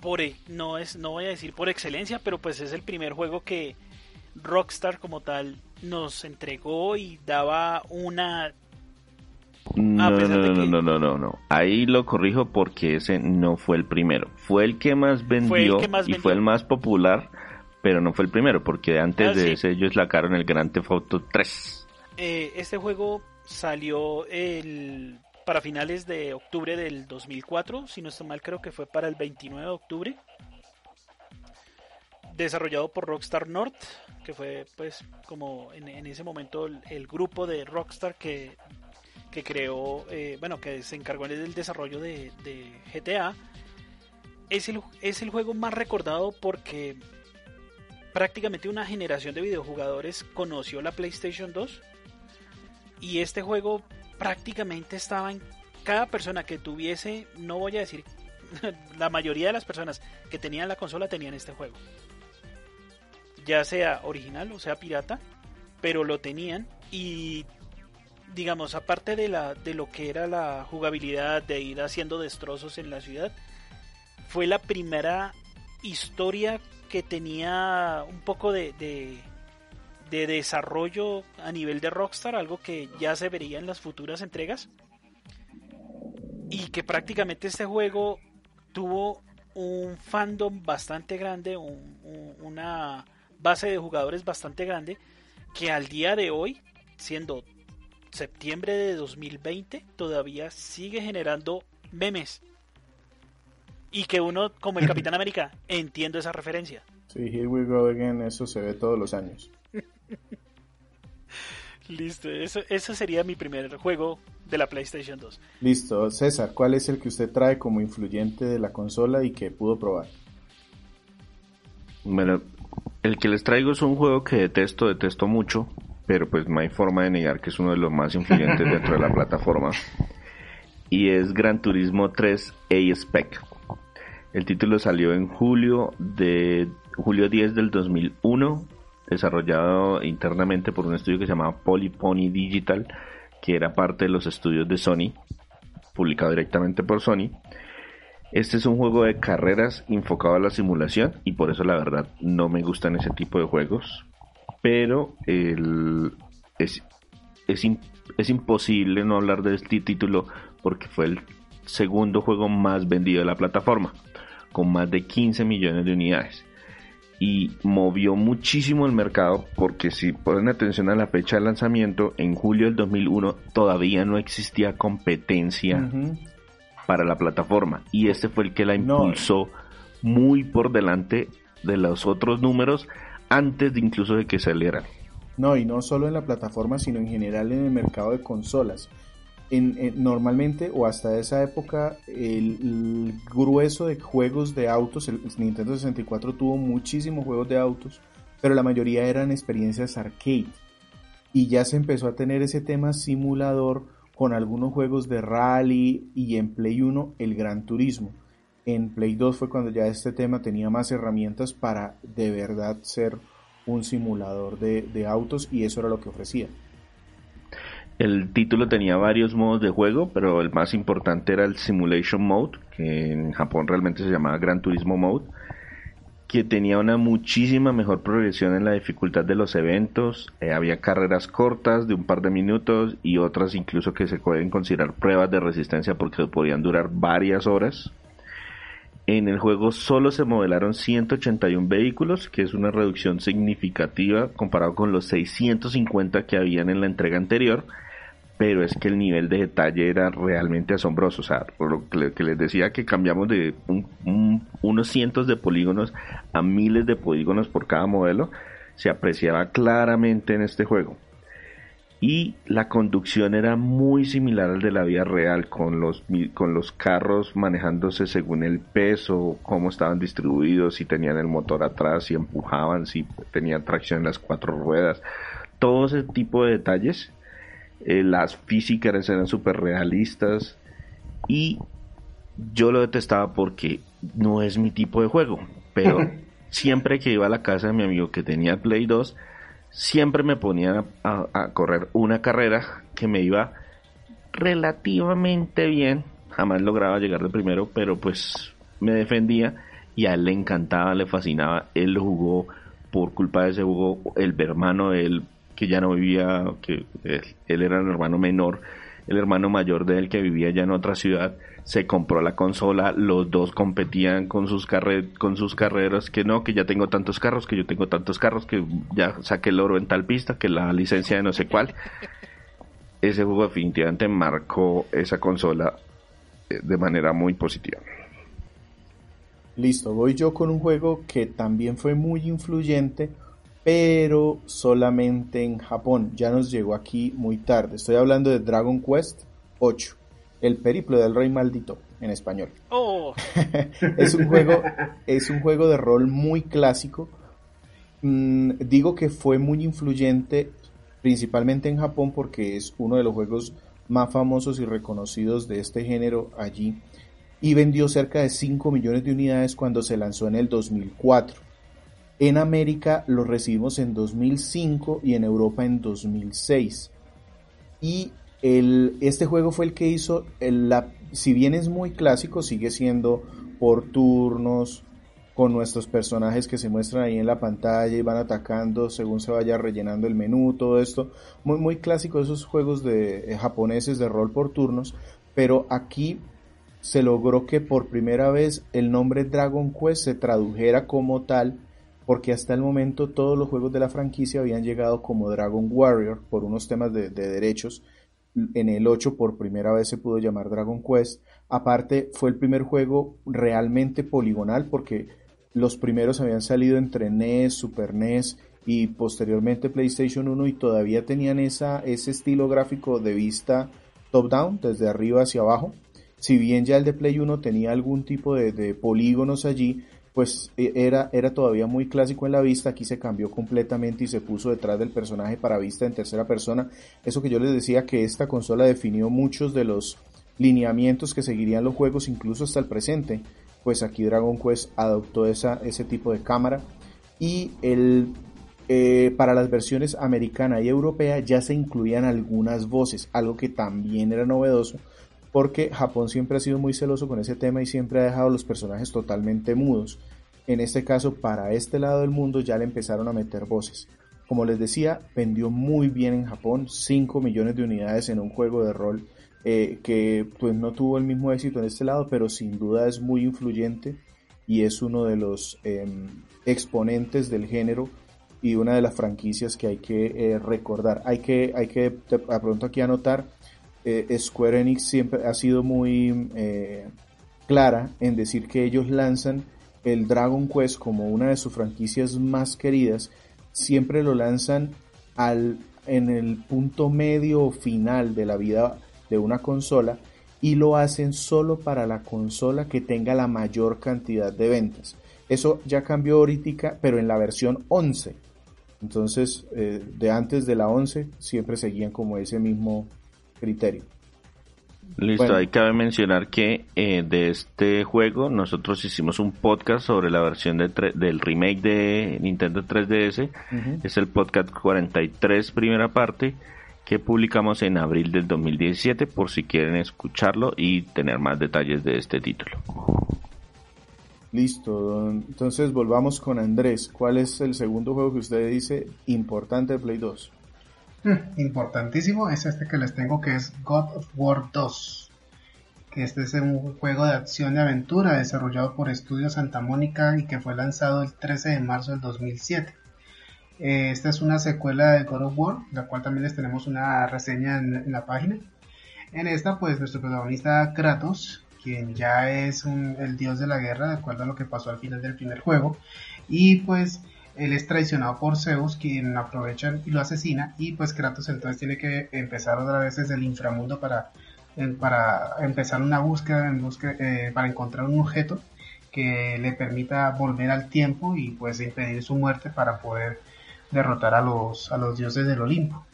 por e, no es no voy a decir por excelencia, pero pues es el primer juego que Rockstar como tal nos entregó y daba una no, no, no, no, no, no, no, Ahí lo corrijo porque ese no fue el primero. Fue el que más vendió y fue el más popular, pero no fue el primero porque antes ah, de ese ellos sacaron el Grand Theft Auto 3. Eh, este juego salió el para finales de octubre del 2004, si no estoy mal creo que fue para el 29 de octubre. Desarrollado por Rockstar North, que fue pues como en, ese momento el, grupo de Rockstar que, que creó, eh, bueno, que se encargó del desarrollo de, GTA. Es el, es el juego más recordado porque prácticamente una generación de videojugadores conoció la PlayStation 2 y este juego prácticamente estaba en cada persona que tuviese, no voy a decir, la mayoría de las personas que tenían la consola tenían este juego. Ya sea original o sea pirata, pero lo tenían y digamos, aparte de la de lo que era la jugabilidad de ir haciendo destrozos en la ciudad, fue la primera historia que tenía un poco de, de, de desarrollo a nivel de Rockstar, algo que ya se vería en las futuras entregas. Y que prácticamente este juego tuvo un fandom bastante grande, una base de jugadores bastante grande, que al día de hoy, siendo septiembre de 2020, todavía sigue generando memes. Y que uno, como el Capitán América, entiende esa referencia. Sí, here we go again, eso se ve todos los años. Listo, eso, ese sería mi primer juego de la PlayStation 2. Listo, César, ¿cuál es el que usted trae como influyente de la consola y que pudo probar? Bueno, el que les traigo es un juego que detesto, detesto mucho, pero pues no hay forma de negar que es uno de los más influyentes dentro de la plataforma. Y es Gran Turismo 3 A-Spec. El título salió en julio de julio 10 del 2001 desarrollado internamente por un estudio que se llamaba Polypony Digital, que era parte de los estudios de Sony, publicado directamente por Sony. Este es un juego de carreras enfocado a la simulación y por eso la verdad no me gustan ese tipo de juegos. Pero es, es imposible no hablar de este título porque fue el segundo juego más vendido de la plataforma, con más de 15 millones de unidades. Y movió muchísimo el mercado porque si ponen atención a la fecha de lanzamiento, en julio del 2001 todavía no existía competencia para la plataforma. Y este fue el que la impulsó muy por delante de los otros números antes de incluso de que saliera. No, y no solo en la plataforma, sino en general en el mercado de consolas normalmente o hasta esa época el, grueso de juegos de autos, el Nintendo 64 tuvo muchísimos juegos de autos, pero la mayoría eran experiencias arcade. Y ya se empezó a tener ese tema simulador con algunos juegos de rally y en Play 1 el Gran Turismo. En Play 2 fue cuando ya este tema tenía más herramientas para de verdad ser un simulador de autos y eso era lo que ofrecía. El título tenía varios modos de juego, pero el más importante era el Simulation Mode, que en Japón realmente se llamaba Gran Turismo Mode, que tenía una muchísima mejor progresión en la dificultad de los eventos. Eh, había carreras cortas de un par de minutos y otras incluso que se pueden considerar pruebas de resistencia porque podían durar varias horas. En el juego solo se modelaron 181 vehículos, que es una reducción significativa comparado con los 650 que habían en la entrega anterior pero es que el nivel de detalle era realmente asombroso. O sea, lo que les decía que cambiamos de unos cientos de polígonos a miles de polígonos por cada modelo, se apreciaba claramente en este juego. Y la conducción era muy similar al de la vida real, con los, con los carros manejándose según el peso, cómo estaban distribuidos, si tenían el motor atrás, si empujaban, si tenían tracción en las cuatro ruedas. Todo ese tipo de detalles eh, las físicas eran súper realistas y yo lo detestaba porque no es mi tipo de juego, pero siempre que iba a la casa de mi amigo que tenía Play 2, siempre me ponía a, correr una carrera que me iba relativamente bien. Jamás lograba llegar de primero, pero pues me defendía y a él le encantaba, le fascinaba. Él lo jugó por culpa de ese juego. El hermano de él, que ya no vivía, que él, él era el hermano menor, el hermano mayor de él que vivía ya en otra ciudad, se compró la consola, los dos competían con sus, con sus carreras, que no, que ya tengo tantos carros, que yo tengo tantos carros, que ya saqué el oro en tal pista, que la licencia de no sé cuál. Ese juego definitivamente marcó esa consola eh, de manera muy positiva. Listo, voy yo con un juego que también fue muy influyente, pero solamente en Japón. Ya nos llegó aquí muy tarde. Estoy hablando de Dragon Quest 8. El periplo del rey maldito en español. Oh. es un juego, es un juego de rol muy clásico. Mm, digo que fue muy influyente principalmente en Japón porque es uno de los juegos más famosos y reconocidos de este género allí y vendió cerca de 5 millones de unidades cuando se lanzó en el 2004. En América lo recibimos en 2005 y en Europa en 2006. Y este juego fue el que hizo, la, si bien es muy clásico, sigue siendo por turnos, con nuestros personajes que se muestran ahí en la pantalla y van atacando según se vaya rellenando el menú, todo esto. Muy, muy clásico esos juegos de eh, japoneses de rol por turnos, pero aquí se logró que por primera vez el nombre Dragon Quest se tradujera como tal, porque hasta el momento todos los juegos de la franquicia habían llegado como Dragon Warrior por unos temas de derechos en el 8 por primera vez se pudo llamar Dragon Quest. Aparte fue el primer juego realmente poligonal porque los primeros habían salido entre NES, Super NES y posteriormente PlayStation 1 y todavía tenían esa, ese estilo gráfico de vista top-down, desde arriba hacia abajo. Si bien ya el de Play 1 tenía algún tipo de polígonos allí, pues e, era, era todavía muy clásico en la vista, aquí se cambió completamente y se puso detrás del personaje para vista en tercera persona. Eso que yo les decía que esta consola definió muchos de los lineamientos que seguirían los juegos incluso hasta el presente, pues aquí Dragon Quest adoptó esa, ese tipo de cámara y el, eh, para las versiones americana y europea ya se incluían algunas voces, algo que también era novedoso porque Japón siempre ha sido muy celoso con ese tema y siempre ha dejado los personajes totalmente mudos. En este caso, para este lado del mundo ya le empezaron a meter voces. Como les decía, vendió muy bien en Japón, 5 millones de unidades en un juego de rol eh, que pues no tuvo el mismo éxito en este lado, pero sin duda es muy influyente y es uno de los em, exponentes del género y una de las franquicias que hay que eh, recordar. Hay que, hay que a pronto aquí anotar eh, Square Enix siempre ha sido muy clara en decir que ellos lanzan el Dragon Quest como una de sus franquicias más queridas, siempre lo lanzan al, en el punto medio o final de la vida de una consola y lo hacen solo para la consola que tenga la mayor cantidad de ventas. Eso ya cambió ahorita, pero en la versión 11. Entonces, eh, de antes de la 11 siempre seguían como ese mismo criterio. Listo, ahí cabe mencionar que eh, de este juego nosotros hicimos un podcast sobre la versión de del remake de Nintendo 3DS. Es el podcast 43 primera parte que publicamos en abril del 2017 por si quieren escucharlo y tener más detalles de este título. Listo, entonces volvamos con Andrés. ¿Cuál es el segundo juego que usted dice importante de Play 2? Mm, importantísimo es este que les tengo que es God of War 2 que este es un juego de acción y aventura desarrollado por Estudio Santa Mónica y que fue lanzado el 13 de marzo del 2007 eh, esta es una secuela de God of War la cual también les tenemos una reseña en, la página. En esta pues nuestro protagonista Kratos quien ya es el dios de la guerra de acuerdo a lo que pasó al final del primer juego. Y pues él es traicionado por Zeus, quien aprovecha y lo asesina, y pues Kratos entonces tiene que empezar otra vez desde el inframundo para, para empezar una búsqueda, en eh, para encontrar un objeto que le permita volver al tiempo y pues impedir su muerte para poder derrotar a los, a los dioses del Olimpo.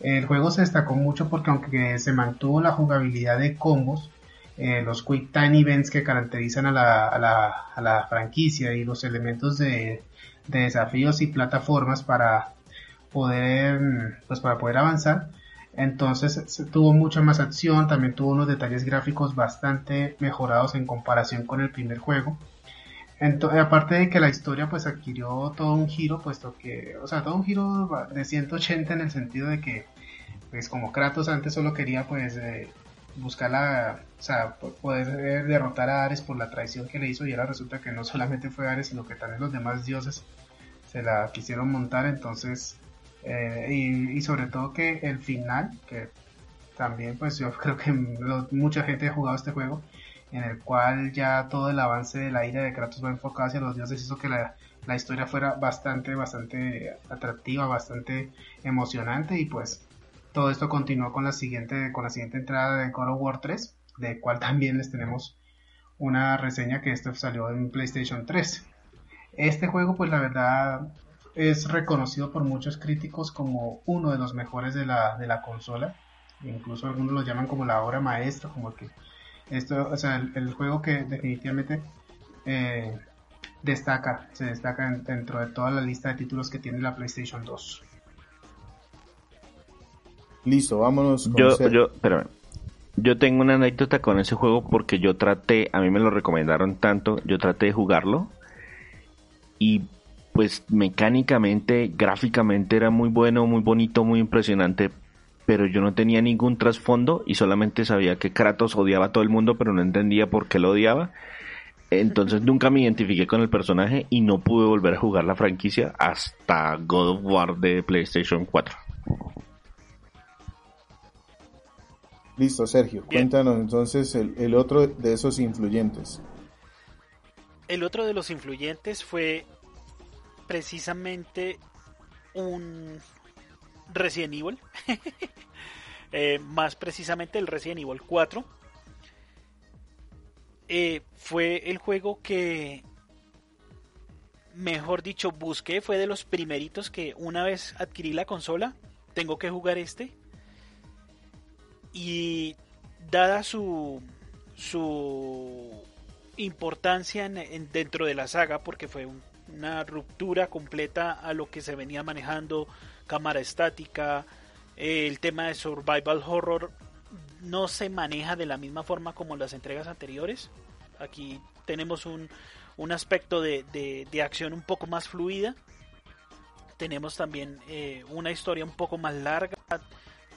El juego se destacó mucho porque aunque se mantuvo la jugabilidad de combos, eh, los quick time events que caracterizan a la, a la, a la franquicia y los elementos de, de, desafíos y plataformas para poder, pues para poder avanzar. Entonces tuvo mucha más acción, también tuvo unos detalles gráficos bastante mejorados en comparación con el primer juego. Entonces, aparte de que la historia pues adquirió todo un giro, puesto que, o sea, todo un giro de 180 en el sentido de que, pues como Kratos antes solo quería pues eh, buscar la, o sea, poder derrotar a Ares por la traición que le hizo y ahora resulta que no solamente fue Ares, sino que también los demás dioses se la quisieron montar, entonces, eh, y, sobre todo que el final, que también pues yo creo que mucha gente ha jugado este juego, en el cual ya todo el avance de la ira de Kratos va enfocado hacia los dioses, hizo que la, la historia fuera bastante, bastante atractiva, bastante emocionante y pues todo esto continuó con la siguiente, con la siguiente entrada de God of War 3, de cual también les tenemos una reseña que esto salió en PlayStation 3. Este juego, pues la verdad, es reconocido por muchos críticos como uno de los mejores de la, de la consola. Incluso algunos lo llaman como la obra maestra, como que esto, o sea, el, juego que definitivamente eh, destaca, se destaca dentro de toda la lista de títulos que tiene la PlayStation 2. Listo, vámonos. Con yo, yo, yo tengo una anécdota con ese juego porque yo traté, a mí me lo recomendaron tanto, yo traté de jugarlo y pues mecánicamente, gráficamente era muy bueno, muy bonito, muy impresionante, pero yo no tenía ningún trasfondo y solamente sabía que Kratos odiaba a todo el mundo, pero no entendía por qué lo odiaba. Entonces nunca me identifiqué con el personaje y no pude volver a jugar la franquicia hasta God of War de PlayStation 4. Listo, Sergio, cuéntanos entonces el, otro de esos influyentes. El otro de los influyentes fue precisamente un Resident Evil, eh, más precisamente el Resident Evil 4. Eh, fue el juego que, mejor dicho, busqué, fue de los primeritos que una vez adquirí la consola, tengo que jugar este. Y dada su, su importancia en, dentro de la saga, porque fue una ruptura completa a lo que se venía manejando, cámara estática, el tema de survival horror no se maneja de la misma forma como las entregas anteriores. Aquí tenemos un, un aspecto de, de, acción un poco más fluida. Tenemos también eh, una historia un poco más larga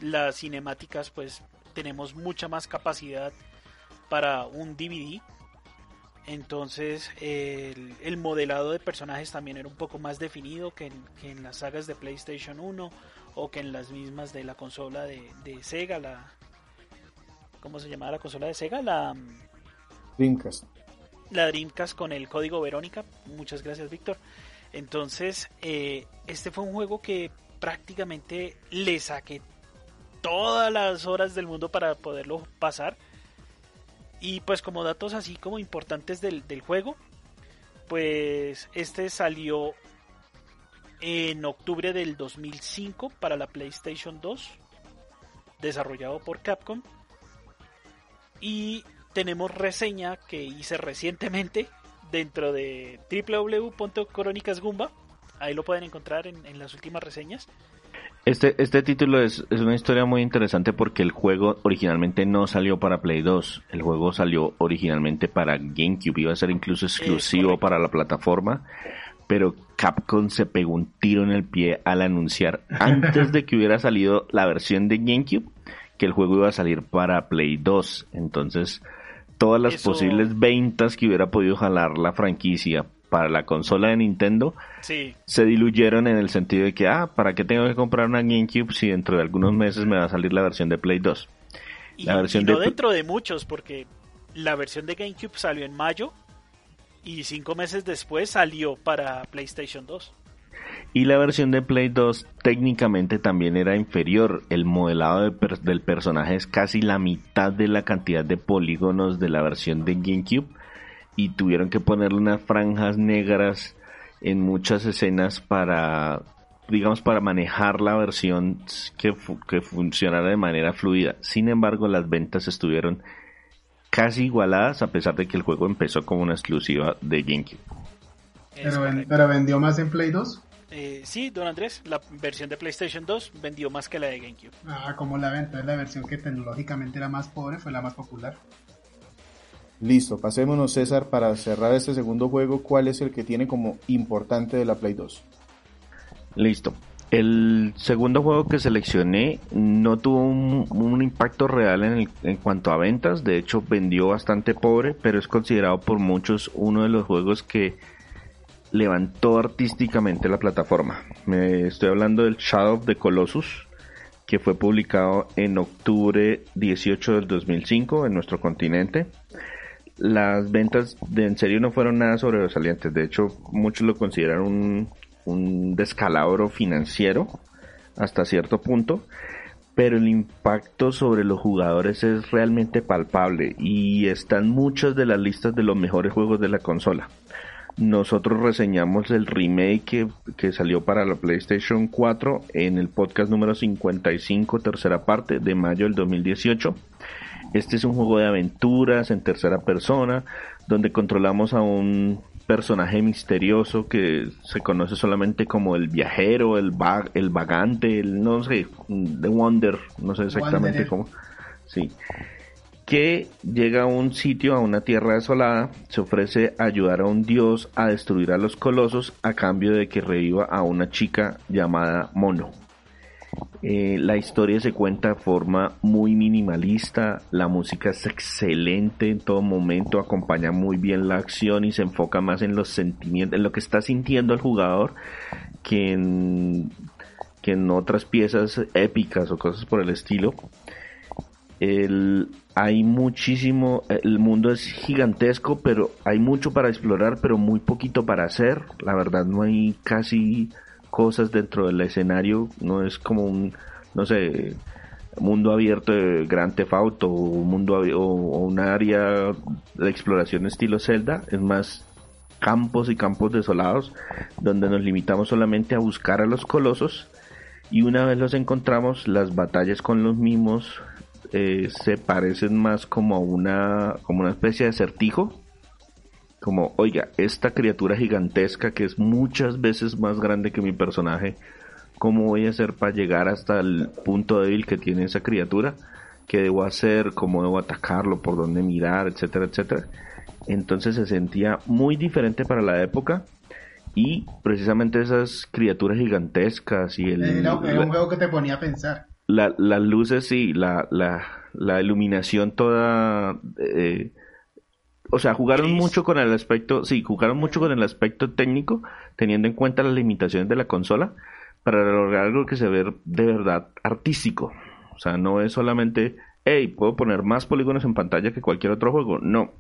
las cinemáticas pues tenemos mucha más capacidad para un DVD entonces el, modelado de personajes también era un poco más definido que en, las sagas de PlayStation 1 o que en las mismas de la consola de, Sega la ¿cómo se llamaba la consola de Sega? la Dreamcast la Dreamcast con el código Verónica muchas gracias Víctor entonces eh, este fue un juego que prácticamente le saqué todas las horas del mundo para poderlo pasar. Y pues como datos así como importantes del, juego, pues este salió en octubre del 2005 para la PlayStation 2, desarrollado por Capcom. Y tenemos reseña que hice recientemente dentro de www.crónicasgumba. Ahí lo pueden encontrar en las últimas reseñas. Este, este título es, es, una historia muy interesante porque el juego originalmente no salió para Play 2. El juego salió originalmente para GameCube. Iba a ser incluso exclusivo para la plataforma. Pero Capcom se pegó un tiro en el pie al anunciar antes de que hubiera salido la versión de GameCube que el juego iba a salir para Play 2. Entonces, todas las posibles ventas que hubiera podido jalar la franquicia para la consola de Nintendo se diluyeron en el sentido de que, ah, ¿para qué tengo que comprar una GameCube si dentro de algunos meses me va a salir la versión de Play 2? Y, la versión no dentro de muchos, porque la versión de GameCube salió en mayo y cinco meses después salió para PlayStation 2. Y la versión de Play 2 técnicamente también era inferior. El modelado del personaje es casi la mitad de la cantidad de polígonos de la versión de GameCube y tuvieron que ponerle unas franjas negras en muchas escenas para digamos para manejar la versión que, que funcionara de manera fluida. Sin embargo, las ventas estuvieron casi igualadas a pesar de que el juego empezó como una exclusiva de GameCube. Pero, vendió más en Play 2. Eh, sí, don Andrés, la versión de PlayStation 2 vendió más que la de GameCube. Ah, como la venta, la versión que tecnológicamente era más pobre, fue la más popular. Listo, pasémonos César para cerrar este segundo juego. ¿Cuál es el que tiene como importante de la Play 2? Listo. El segundo juego que seleccioné no tuvo un, impacto real en, en, cuanto a ventas, de hecho vendió bastante pobre, pero es considerado por muchos uno de los juegos que levantó artísticamente la plataforma. Me estoy hablando del Shadow of the Colossus, que fue publicado en octubre 18 del 2005 en nuestro continente. Las ventas de en serio no fueron nada sobresalientes, de hecho muchos lo consideran un, un descalabro financiero hasta cierto punto, pero el impacto sobre los jugadores es realmente palpable y están muchas de las listas de los mejores juegos de la consola. Nosotros reseñamos el remake que, salió para la PlayStation 4 en el podcast número 55, tercera parte de mayo del 2018. Este es un juego de aventuras en tercera persona, donde controlamos a un personaje misterioso que se conoce solamente como el viajero, el, el vagante, el no sé, The Wonder, no sé exactamente cómo. Sí que llega a un sitio, a una tierra desolada, se ofrece ayudar a un dios a destruir a los colosos a cambio de que reviva a una chica llamada Mono. Eh, la historia se cuenta de forma muy minimalista, la música es excelente en todo momento, acompaña muy bien la acción y se enfoca más en los sentimientos, en lo que está sintiendo el jugador que en, que en otras piezas épicas o cosas por el estilo. Hay muchísimo, el mundo es gigantesco, pero hay mucho para explorar, pero muy poquito para hacer. La verdad no hay casi cosas dentro del escenario, no es como un, no sé, mundo abierto de Grand Theft Auto o un mundo o, un área de exploración estilo Zelda, es más campos y campos desolados donde nos limitamos solamente a buscar a los colosos y una vez los encontramos las batallas con los mismos eh, se parecen más como una, como una especie de acertijo. Como, oiga, esta criatura gigantesca que es muchas veces más grande que mi personaje, ¿cómo voy a hacer para llegar hasta el punto débil que tiene esa criatura? ¿Qué debo hacer? ¿Cómo debo atacarlo? ¿Por dónde mirar? Etcétera, etcétera. Entonces se sentía muy diferente para la época y precisamente esas criaturas gigantescas y el... Era, un juego que te ponía a pensar la, las luces y la, la, la iluminación toda... Eh, o sea, jugaron mucho con el aspecto, sí, jugaron mucho con el aspecto técnico, teniendo en cuenta las limitaciones de la consola, para lograr algo que se ve de verdad artístico. O sea, no es solamente, hey, puedo poner más polígonos en pantalla que cualquier otro juego. No.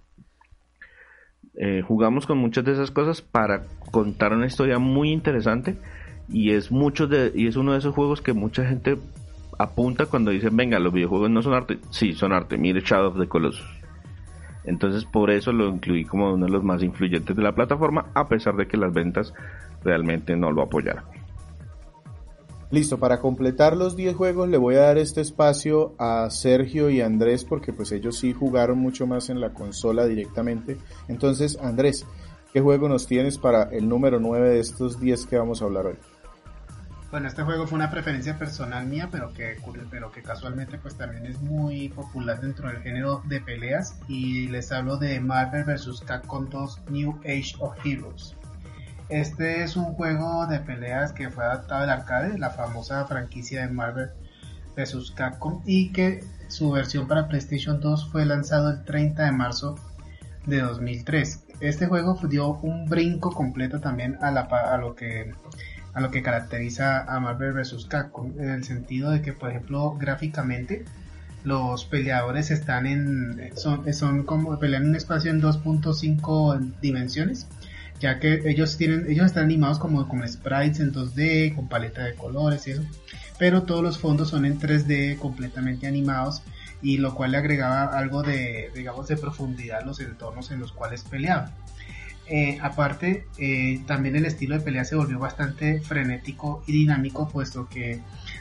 Eh, jugamos con muchas de esas cosas para contar una historia muy interesante y es mucho de, y es uno de esos juegos que mucha gente apunta cuando dicen, venga, los videojuegos no son arte. Sí, son arte. Mire Shadow of the Colossus. Entonces por eso lo incluí como uno de los más influyentes de la plataforma, a pesar de que las ventas realmente no lo apoyaron. Listo, para completar los 10 juegos le voy a dar este espacio a Sergio y Andrés porque pues ellos sí jugaron mucho más en la consola directamente. Entonces, Andrés, ¿qué juego nos tienes para el número 9 de estos 10 que vamos a hablar hoy? Bueno, este juego fue una preferencia personal mía, pero que, pero que casualmente pues también es muy popular dentro del género de peleas y les hablo de Marvel vs. Capcom 2 New Age of Heroes. Este es un juego de peleas que fue adaptado del arcade, la famosa franquicia de Marvel vs. Capcom y que su versión para PlayStation 2 fue lanzado el 30 de marzo de 2003. Este juego dio un brinco completo también a, la, a lo que a lo que caracteriza a Marvel vs. Capcom, en el sentido de que, por ejemplo, gráficamente los peleadores están en son, son como pelean en un espacio en 2.5 dimensiones ya que ellos tienen ellos están animados como con sprites en 2D con paleta de colores y eso pero todos los fondos son en 3D completamente animados y lo cual le agregaba algo de digamos de profundidad a los entornos en los cuales peleaban eh, aparte, eh, también el estilo de pelea se volvió bastante frenético y dinámico, puesto que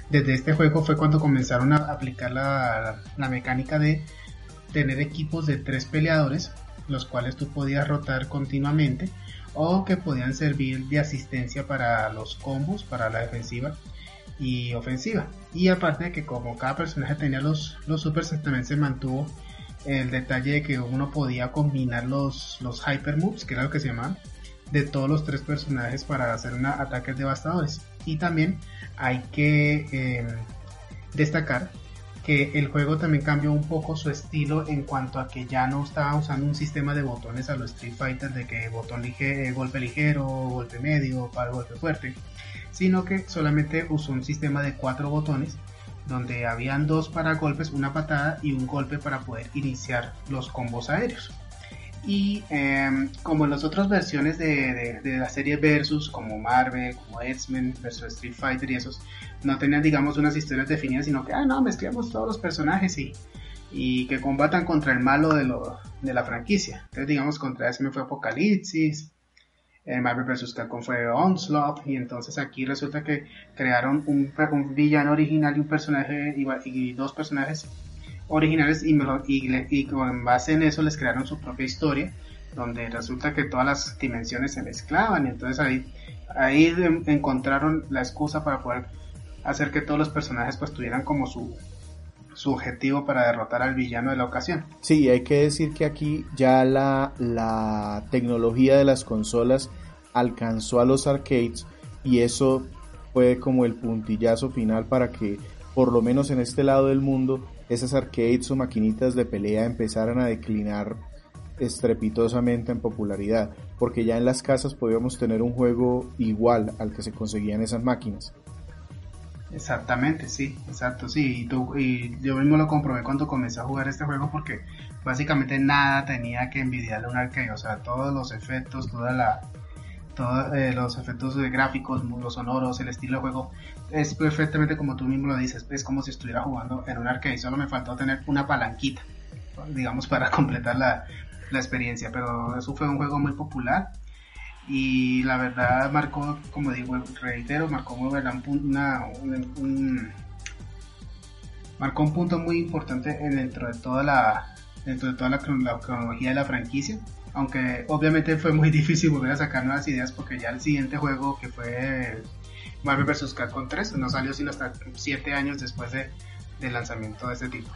desde este juego fue cuando comenzaron a aplicar la, mecánica de tener equipos de tres peleadores, los cuales tú podías rotar continuamente, o que podían servir de asistencia para los combos, para la defensiva y ofensiva. Y aparte de que como cada personaje tenía los, los supers, también se mantuvo el detalle de que uno podía combinar los, los hyper moves, que era lo que se llamaban, de todos los tres personajes para hacer una, ataques devastadores. Y también hay que em, destacar que el juego también cambió un poco su estilo en cuanto a que ya no estaba usando un sistema de botones a los Street Fighter de que botón ligero, golpe ligero, golpe medio, para golpe fuerte, sino que solamente usó un sistema de cuatro botones donde habían dos para golpes, una patada y un golpe para poder iniciar los combos aéreos. Y em, como en las otras versiones de, la serie Versus, como Marvel, como X-Men versus Street Fighter y esos, no tenían, digamos, unas historias definidas, sino que, ah, no, mezclamos todos los personajes y, y que combatan contra el malo de, lo, de la franquicia. Entonces, digamos, contra X-Men fue Apocalipsis, Marvel vs. Capcom fue Onslaught, y entonces aquí resulta que crearon un, un villano original y un personaje, y dos personajes originales y, y, con base en eso les crearon su propia historia donde resulta que todas las dimensiones se mezclaban y entonces ahí, ahí encontraron la excusa para poder hacer que todos los personajes pues tuvieran como su, su objetivo para derrotar al villano de la ocasión. Sí, hay que decir que aquí ya la, la tecnología de las consolas alcanzó a los arcades y eso fue como el puntillazo final para que por lo menos en este lado del mundo esas arcades o maquinitas de pelea empezaran a declinar estrepitosamente en popularidad, porque ya en las casas podíamos tener un juego igual al que se conseguían esas máquinas. Exactamente, sí, exacto, sí, y, tú, y yo mismo lo comprobé cuando comencé a jugar este juego porque básicamente nada tenía que envidiarle a un arcade, o sea, todos los efectos, toda la, todos eh, los efectos gráficos, los sonoros, el estilo de juego, es perfectamente como tú mismo lo dices, es como si estuviera jugando en un arcade, solo me faltó tener una palanquita, digamos, para completar la, la experiencia, pero eso fue un juego muy popular y la verdad marcó, como digo, reitero, marcó una, un, marcó un punto muy importante dentro de toda la dentro de toda la cronología de la franquicia aunque obviamente fue muy difícil volver a sacar nuevas ideas porque ya el siguiente juego que fue Marvel vs. Capcom 3 no salió sino hasta 7 años después de, del lanzamiento de este tipo.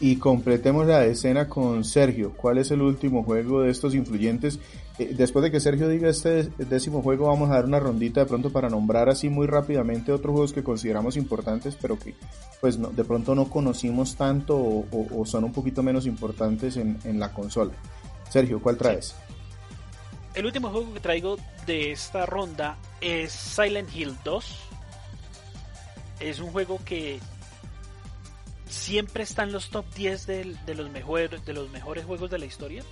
Y completemos la escena con Sergio. ¿Cuál es el último juego de estos influyentes después de que Sergio diga este décimo juego, vamos a dar una rondita de pronto para nombrar así muy rápidamente otros juegos que consideramos importantes, pero que pues no, de pronto no conocimos tanto o, son un poquito menos importantes en, la consola. Sergio, ¿cuál traes? El último juego que traigo de esta ronda es Silent Hill 2. Es un juego que siempre está en los top 10 de, de los, de los mejores juegos de la historia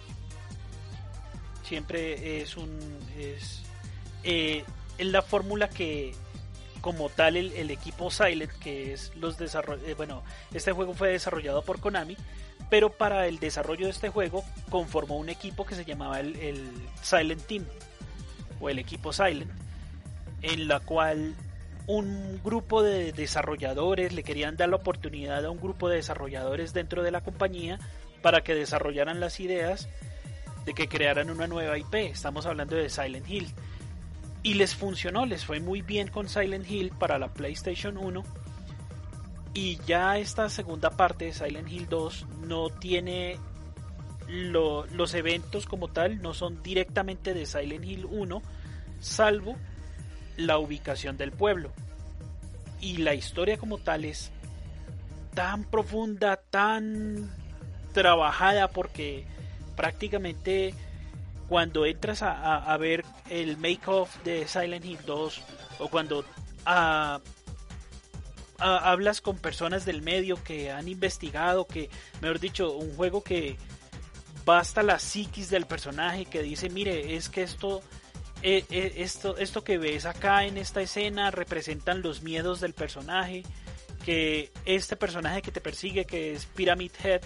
siempre es un es, eh, la fórmula que como tal el, equipo Silent que es los desarrollos eh, bueno este juego fue desarrollado por Konami pero para el desarrollo de este juego conformó un equipo que se llamaba el, Silent Team o el equipo Silent en la cual un grupo de desarrolladores le querían dar la oportunidad a un grupo de desarrolladores dentro de la compañía para que desarrollaran las ideas de que crearan una nueva IP. Estamos hablando de Silent Hill. Y les funcionó, les fue muy bien con Silent Hill para la PlayStation 1. Y ya esta segunda parte de Silent Hill 2 no tiene los eventos como tal, no son directamente de Silent Hill 1, salvo la ubicación del pueblo. Y la historia como tal es tan profunda, tan trabajada porque prácticamente cuando entras a, ver el make-off de Silent Hill 2 o cuando hablas con personas del medio que han investigado, que, mejor dicho, un juego que basta la psiquis del personaje, que dice, mire, es que esto, eh, eh, esto, esto que ves acá en esta escena representan los miedos del personaje, que este personaje que te persigue, que es Pyramid Head,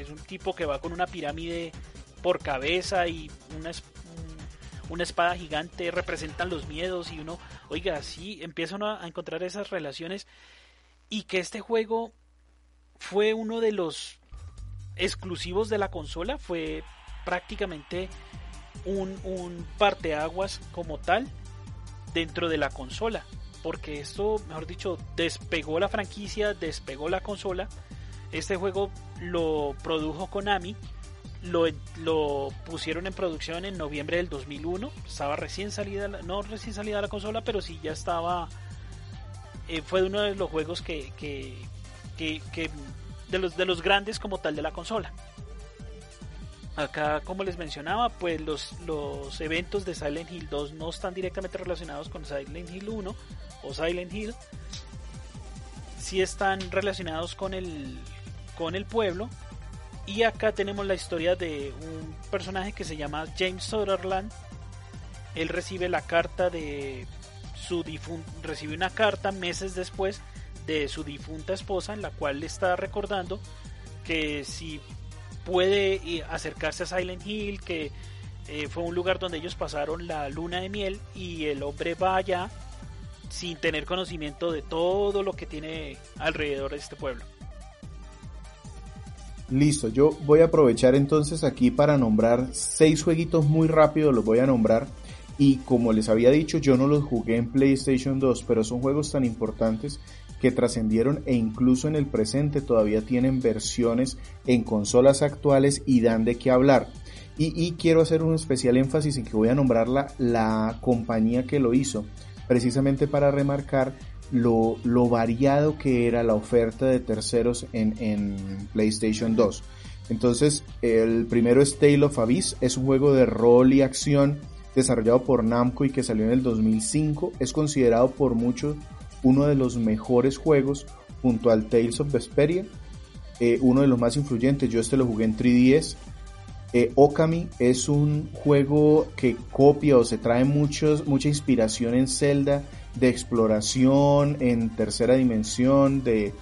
es un tipo que va con una pirámide por cabeza y una, una espada gigante, representan los miedos y uno, oiga, sí, empiezan a encontrar esas relaciones y que este juego fue uno de los exclusivos de la consola, fue prácticamente un, un parteaguas como tal dentro de la consola. Porque esto, mejor dicho, despegó la franquicia, despegó la consola. Este juego lo produjo Konami. Lo, pusieron en producción en noviembre del 2001. Estaba recién salida, no recién salida la consola, pero sí ya estaba. Eh, fue uno de los juegos que, que, que, de los de los grandes como tal de la consola. Acá, como les mencionaba, pues los, los eventos de Silent Hill 2 no están directamente relacionados con Silent Hill 1 o Silent Hill. Sí están relacionados con el, con el pueblo. Y acá tenemos la historia de un personaje que se llama James Sutherland. Él recibe la carta de su difunta, recibe una carta meses después de su difunta esposa en la cual le está recordando que si puede acercarse a Silent Hill, que eh, fue un lugar donde ellos pasaron la luna de miel y el hombre va allá sin tener conocimiento de todo lo que tiene alrededor de este pueblo. Listo, yo voy a aprovechar entonces aquí para nombrar seis jueguitos muy rápido, los voy a nombrar. Y como les había dicho, yo no los jugué en PlayStation 2, pero son juegos tan importantes que trascendieron e incluso en el presente todavía tienen versiones en consolas actuales y dan de qué hablar. Y, quiero hacer un especial énfasis en que voy a nombrar la, compañía que lo hizo, precisamente para remarcar lo, variado que era la oferta de terceros en, PlayStation 2. Entonces, el primero es Tale of Abyss, es un juego de rol y acción desarrollado por Namco y que salió en el 2005. Es considerado por muchos uno de los mejores juegos junto al Tales of Vesperia, eh, uno de los más influyentes, yo este lo jugué en 3DS. Eh, Okami es un juego que copia o se trae muchos, mucha inspiración en Zelda, de exploración en tercera dimensión, de,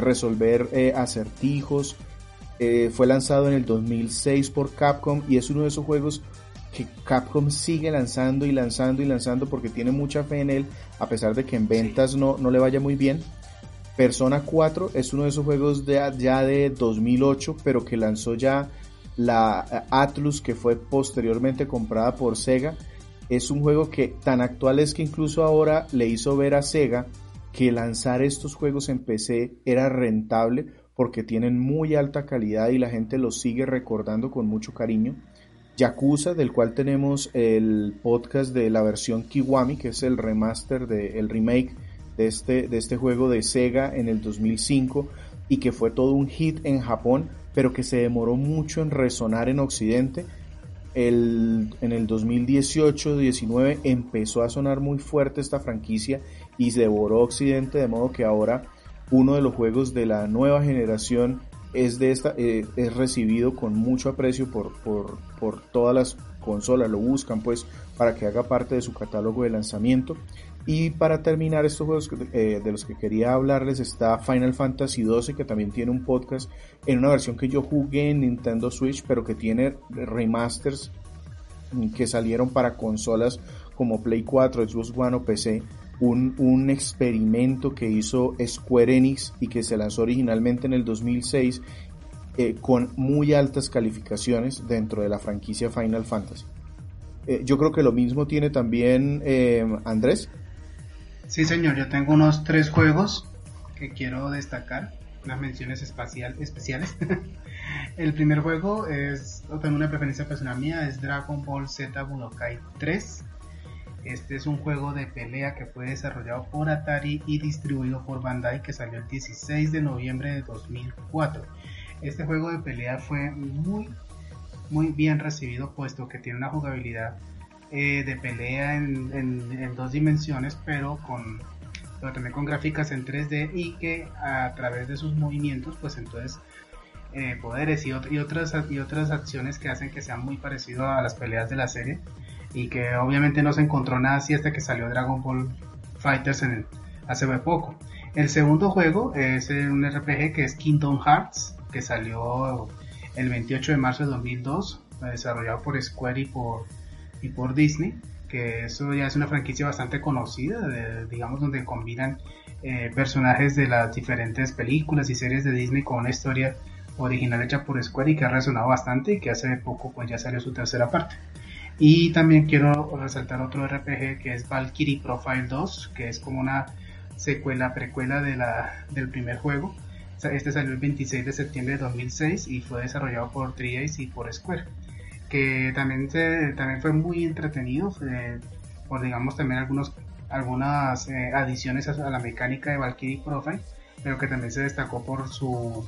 resolver eh, acertijos. fue lanzado en el 2006 por Capcom y es uno de esos juegos que Capcom sigue lanzando y lanzando y lanzando porque tiene mucha fe en él, a pesar de que en ventas no, no le vaya muy bien. Persona 4 es uno de esos juegos de, ya de 2008, pero que lanzó ya la eh, Atlus, que fue posteriormente comprada por Sega. Es un juego que tan actual es que incluso ahora le hizo ver a Sega que lanzar estos juegos en PC era rentable porque tienen muy alta calidad y la gente los sigue recordando con mucho cariño. Yakuza, del cual tenemos el podcast de la versión Kiwami, que es el remaster, de, el remake de este, de este juego de Sega en el 2005 y que fue todo un hit en Japón, pero que se demoró mucho en resonar en Occidente. El, en el 2018-19 empezó a sonar muy fuerte esta franquicia y se devoró Occidente, de modo que ahora uno de los juegos de la nueva generación es, de esta, eh, es recibido con mucho aprecio por, por, por todas las consolas, lo buscan pues para que haga parte de su catálogo de lanzamiento. Y para terminar estos juegos eh, de los que quería hablarles está Final Fantasy XII que también tiene un podcast en una versión que yo jugué en Nintendo Switch pero que tiene remasters que salieron para consolas como Play 4, Xbox One o PC un, experimento que hizo Square Enix y que se lanzó originalmente en el 2006 eh, con muy altas calificaciones dentro de la franquicia Final Fantasy. Eh, yo creo que lo mismo tiene también eh, Andrés. Sí, señor, yo tengo unos tres juegos que quiero destacar, unas menciones espacial, especiales. el primer juego es, tengo una preferencia personal mía, es Dragon Ball Z Budokai 3 este es un juego de pelea que fue desarrollado por Atari y distribuido por Bandai que salió el 16 de noviembre de 2004. Este juego de pelea fue muy muy bien recibido puesto que tiene una jugabilidad eh, de pelea en, dos dimensiones pero con también con gráficas en 3D y que a través de sus movimientos pues entonces eh, poderes y, y, otras y otras acciones que hacen que sea muy parecido a las peleas de la serie y que obviamente no se encontró nada así hasta que salió Dragon Ball Fighters en hace muy poco. El segundo juego es un RPG que es Kingdom Hearts, que salió el 28 de marzo de 2002, desarrollado por Square y por, y por Disney, que eso ya es una franquicia bastante conocida, digamos donde combinan eh, personajes de las diferentes películas y series de Disney con una historia original hecha por Square y que ha resonado bastante y que hace poco pues ya salió su tercera parte. Y también quiero resaltar otro RPG que es Valkyrie Profile 2, que es como una secuela, precuela de la, del primer juego. Este salió el 26 de septiembre de 2006 y fue desarrollado por Triace y por Square. Que también, también fue muy entretenido, por digamos también algunos, algunas eh, adiciones a, la mecánica de Valkyrie Profile, pero que también se destacó por su,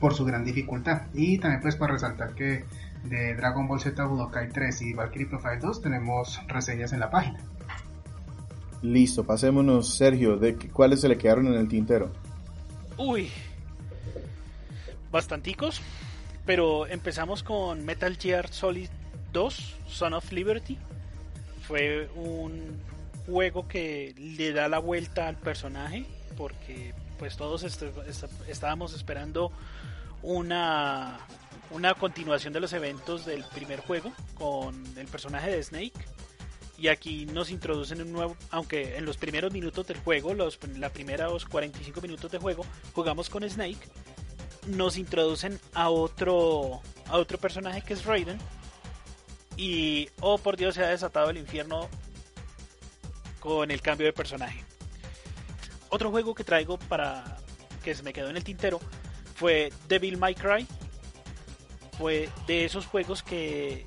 por su gran dificultad. Y también pues para resaltar que de Dragon Ball Z Budokai 3 y Valkyrie Profile 2 tenemos reseñas en la página. Listo, pasémonos, Sergio, ¿de cuáles se le quedaron en el tintero? Uy, bastanticos, pero empezamos con Metal Gear Solid 2, Son of Liberty. Fue un juego que le da la vuelta al personaje, porque pues todos estábamos esperando una una continuación de los eventos del primer juego con el personaje de Snake. Y aquí nos introducen un nuevo, aunque en los primeros minutos del juego, los la primeros 45 minutos de juego, jugamos con Snake, nos introducen a otro a otro personaje que es Raiden. Y oh por Dios se ha desatado el infierno con el cambio de personaje. Otro juego que traigo para que se me quedó en el tintero fue Devil May Cry fue de esos juegos que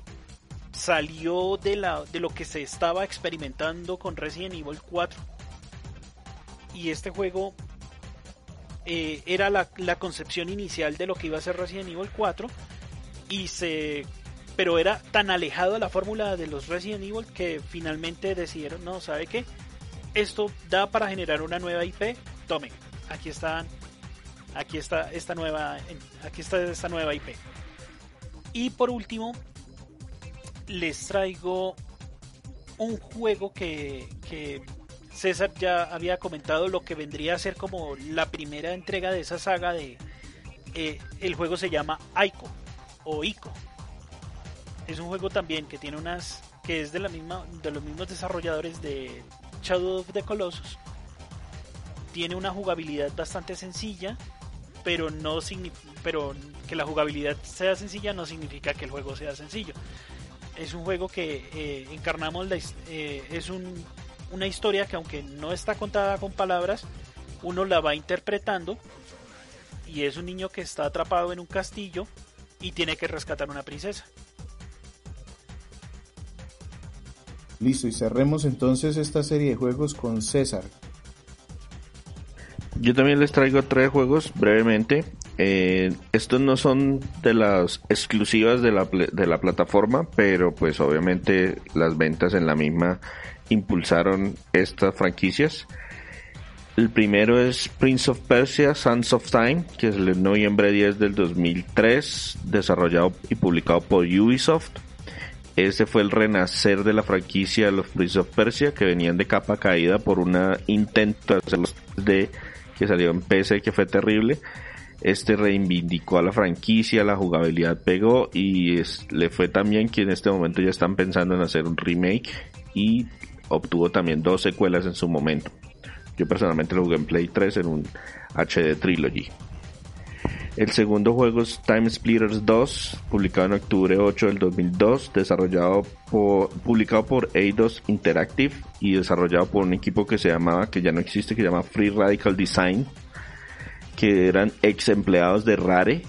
salió de, la, de lo que se estaba experimentando con Resident Evil 4. Y este juego eh, era la, concepción inicial de lo que iba a ser Resident Evil 4. Y se. Pero era tan alejado de la fórmula de los Resident Evil que finalmente decidieron, no, ¿sabe qué? Esto da para generar una nueva IP. Tome, aquí están. Aquí está esta nueva. Aquí está esta nueva IP. Y por último, les traigo un juego que, César ya había comentado lo que vendría a ser como la primera entrega de esa saga de eh, el juego se llama Ico o Ico. Es un juego también que tiene unas que es de la misma de los mismos desarrolladores de Shadow of the Colossus. Tiene una jugabilidad bastante sencilla, pero no pero que la jugabilidad sea sencilla no significa que el juego sea sencillo. Es un juego que eh, encarnamos, la, eh, es una historia que aunque no está contada con palabras, uno la va interpretando y es un niño que está atrapado en un castillo y tiene que rescatar una princesa. Listo, y cerremos entonces esta serie de juegos con César. Yo también les traigo tres juegos brevemente. Eh, estos no son de las exclusivas de la, de la plataforma, pero pues obviamente las ventas en la misma impulsaron estas franquicias. El primero es Prince of Persia, Sons of Time, que es el noviembre 10 del 2003, desarrollado y publicado por Ubisoft. Este fue el renacer de la franquicia de los Prince of Persia, que venían de capa caída por un intento de hacerlos de que salió en PC que fue terrible. Este reivindicó a la franquicia, la jugabilidad pegó y le fue también que en este momento ya están pensando en hacer un remake y obtuvo también dos secuelas en su momento. Yo personalmente lo jugué en Play 3 en un HD Trilogy. El segundo juego es Time Splitters 2, publicado en octubre 8 del 2002, desarrollado por, publicado por Eidos Interactive y desarrollado por un equipo que se llamaba, que ya no existe, que se llama Free Radical Design, que eran ex empleados de Rare,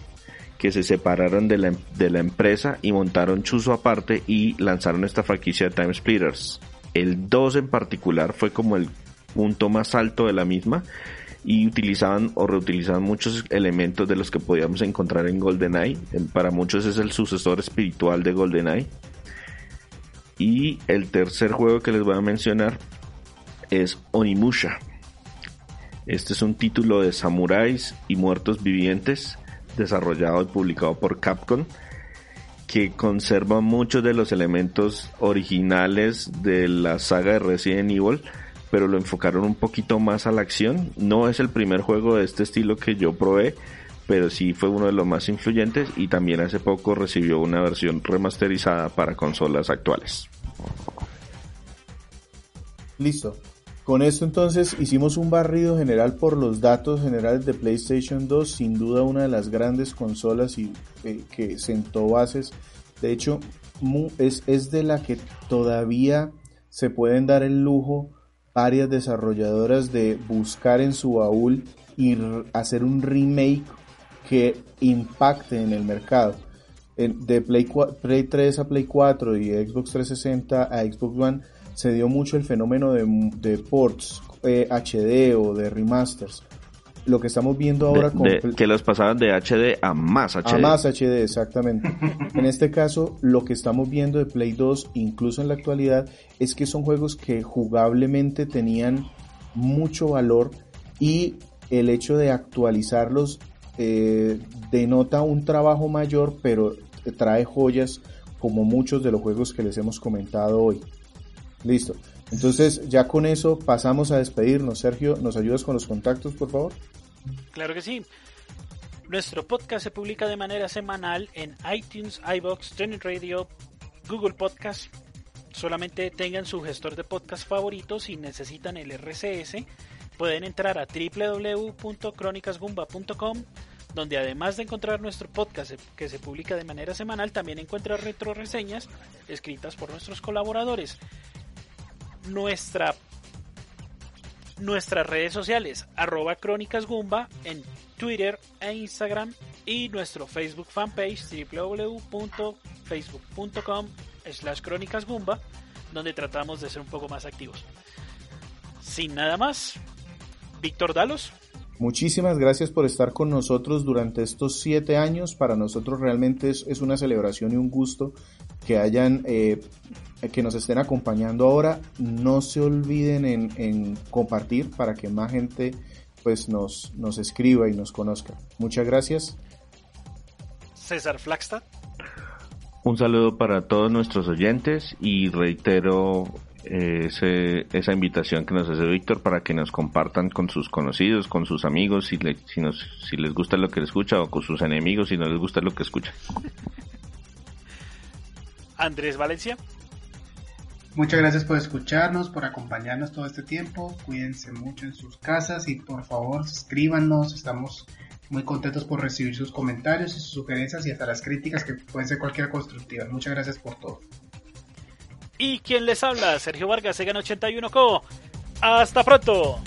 que se separaron de la, de la empresa y montaron Chuzo aparte y lanzaron esta franquicia de Time Splitters. El 2 en particular fue como el punto más alto de la misma y utilizaban o reutilizaban muchos elementos de los que podíamos encontrar en GoldenEye. Para muchos es el sucesor espiritual de GoldenEye. Y el tercer juego que les voy a mencionar es Onimusha. Este es un título de samuráis y muertos vivientes desarrollado y publicado por Capcom que conserva muchos de los elementos originales de la saga de Resident Evil pero lo enfocaron un poquito más a la acción. No es el primer juego de este estilo que yo probé, pero sí fue uno de los más influyentes y también hace poco recibió una versión remasterizada para consolas actuales. Listo. Con esto entonces hicimos un barrido general por los datos generales de PlayStation 2, sin duda una de las grandes consolas y, eh, que sentó bases. De hecho, es, es de la que todavía se pueden dar el lujo varias desarrolladoras de buscar en su baúl y hacer un remake que impacte en el mercado. De Play, Play 3 a Play 4 y Xbox 360 a Xbox One se dio mucho el fenómeno de, ports HD eh, o de remasters. Lo que estamos viendo ahora con... que los pasaban de HD a más HD. A más HD, exactamente. en este caso, lo que estamos viendo de Play 2, incluso en la actualidad, es que son juegos que jugablemente tenían mucho valor y el hecho de actualizarlos eh, denota un trabajo mayor, pero trae joyas como muchos de los juegos que les hemos comentado hoy. Listo. Entonces, ya con eso pasamos a despedirnos. Sergio, ¿nos ayudas con los contactos, por favor? Claro que sí. Nuestro podcast se publica de manera semanal en iTunes, iBox, Trending Radio, Google Podcast. Solamente tengan su gestor de podcast favorito si necesitan el RCS. Pueden entrar a www.cronicasgumba.com donde además de encontrar nuestro podcast que se publica de manera semanal, también encuentra retro reseñas escritas por nuestros colaboradores nuestra nuestras redes sociales, arroba Crónicas Gumba en Twitter e Instagram y nuestro Facebook fanpage www.facebook.com slash Crónicas Gumba, donde tratamos de ser un poco más activos. Sin nada más, Víctor Dalos. Muchísimas gracias por estar con nosotros durante estos siete años. Para nosotros realmente es, una celebración y un gusto que hayan eh, que nos estén acompañando ahora. No se olviden en, compartir para que más gente pues nos, nos escriba y nos conozca. Muchas gracias. César Flagstad. Un saludo para todos nuestros oyentes y reitero eh, esa invitación que nos hace Víctor para que nos compartan con sus conocidos, con sus amigos, si, si, nos, si les gusta lo que escucha o con sus enemigos si no les gusta lo que escucha. Andrés Valencia. Muchas gracias por escucharnos, por acompañarnos todo este tiempo. Cuídense mucho en sus casas y por favor escríbanos. Estamos muy contentos por recibir sus comentarios y sus sugerencias y hasta las críticas que pueden ser cualquier constructiva. Muchas gracias por todo. Y quien les habla, Sergio Vargas, Segan 81 Co. Hasta pronto.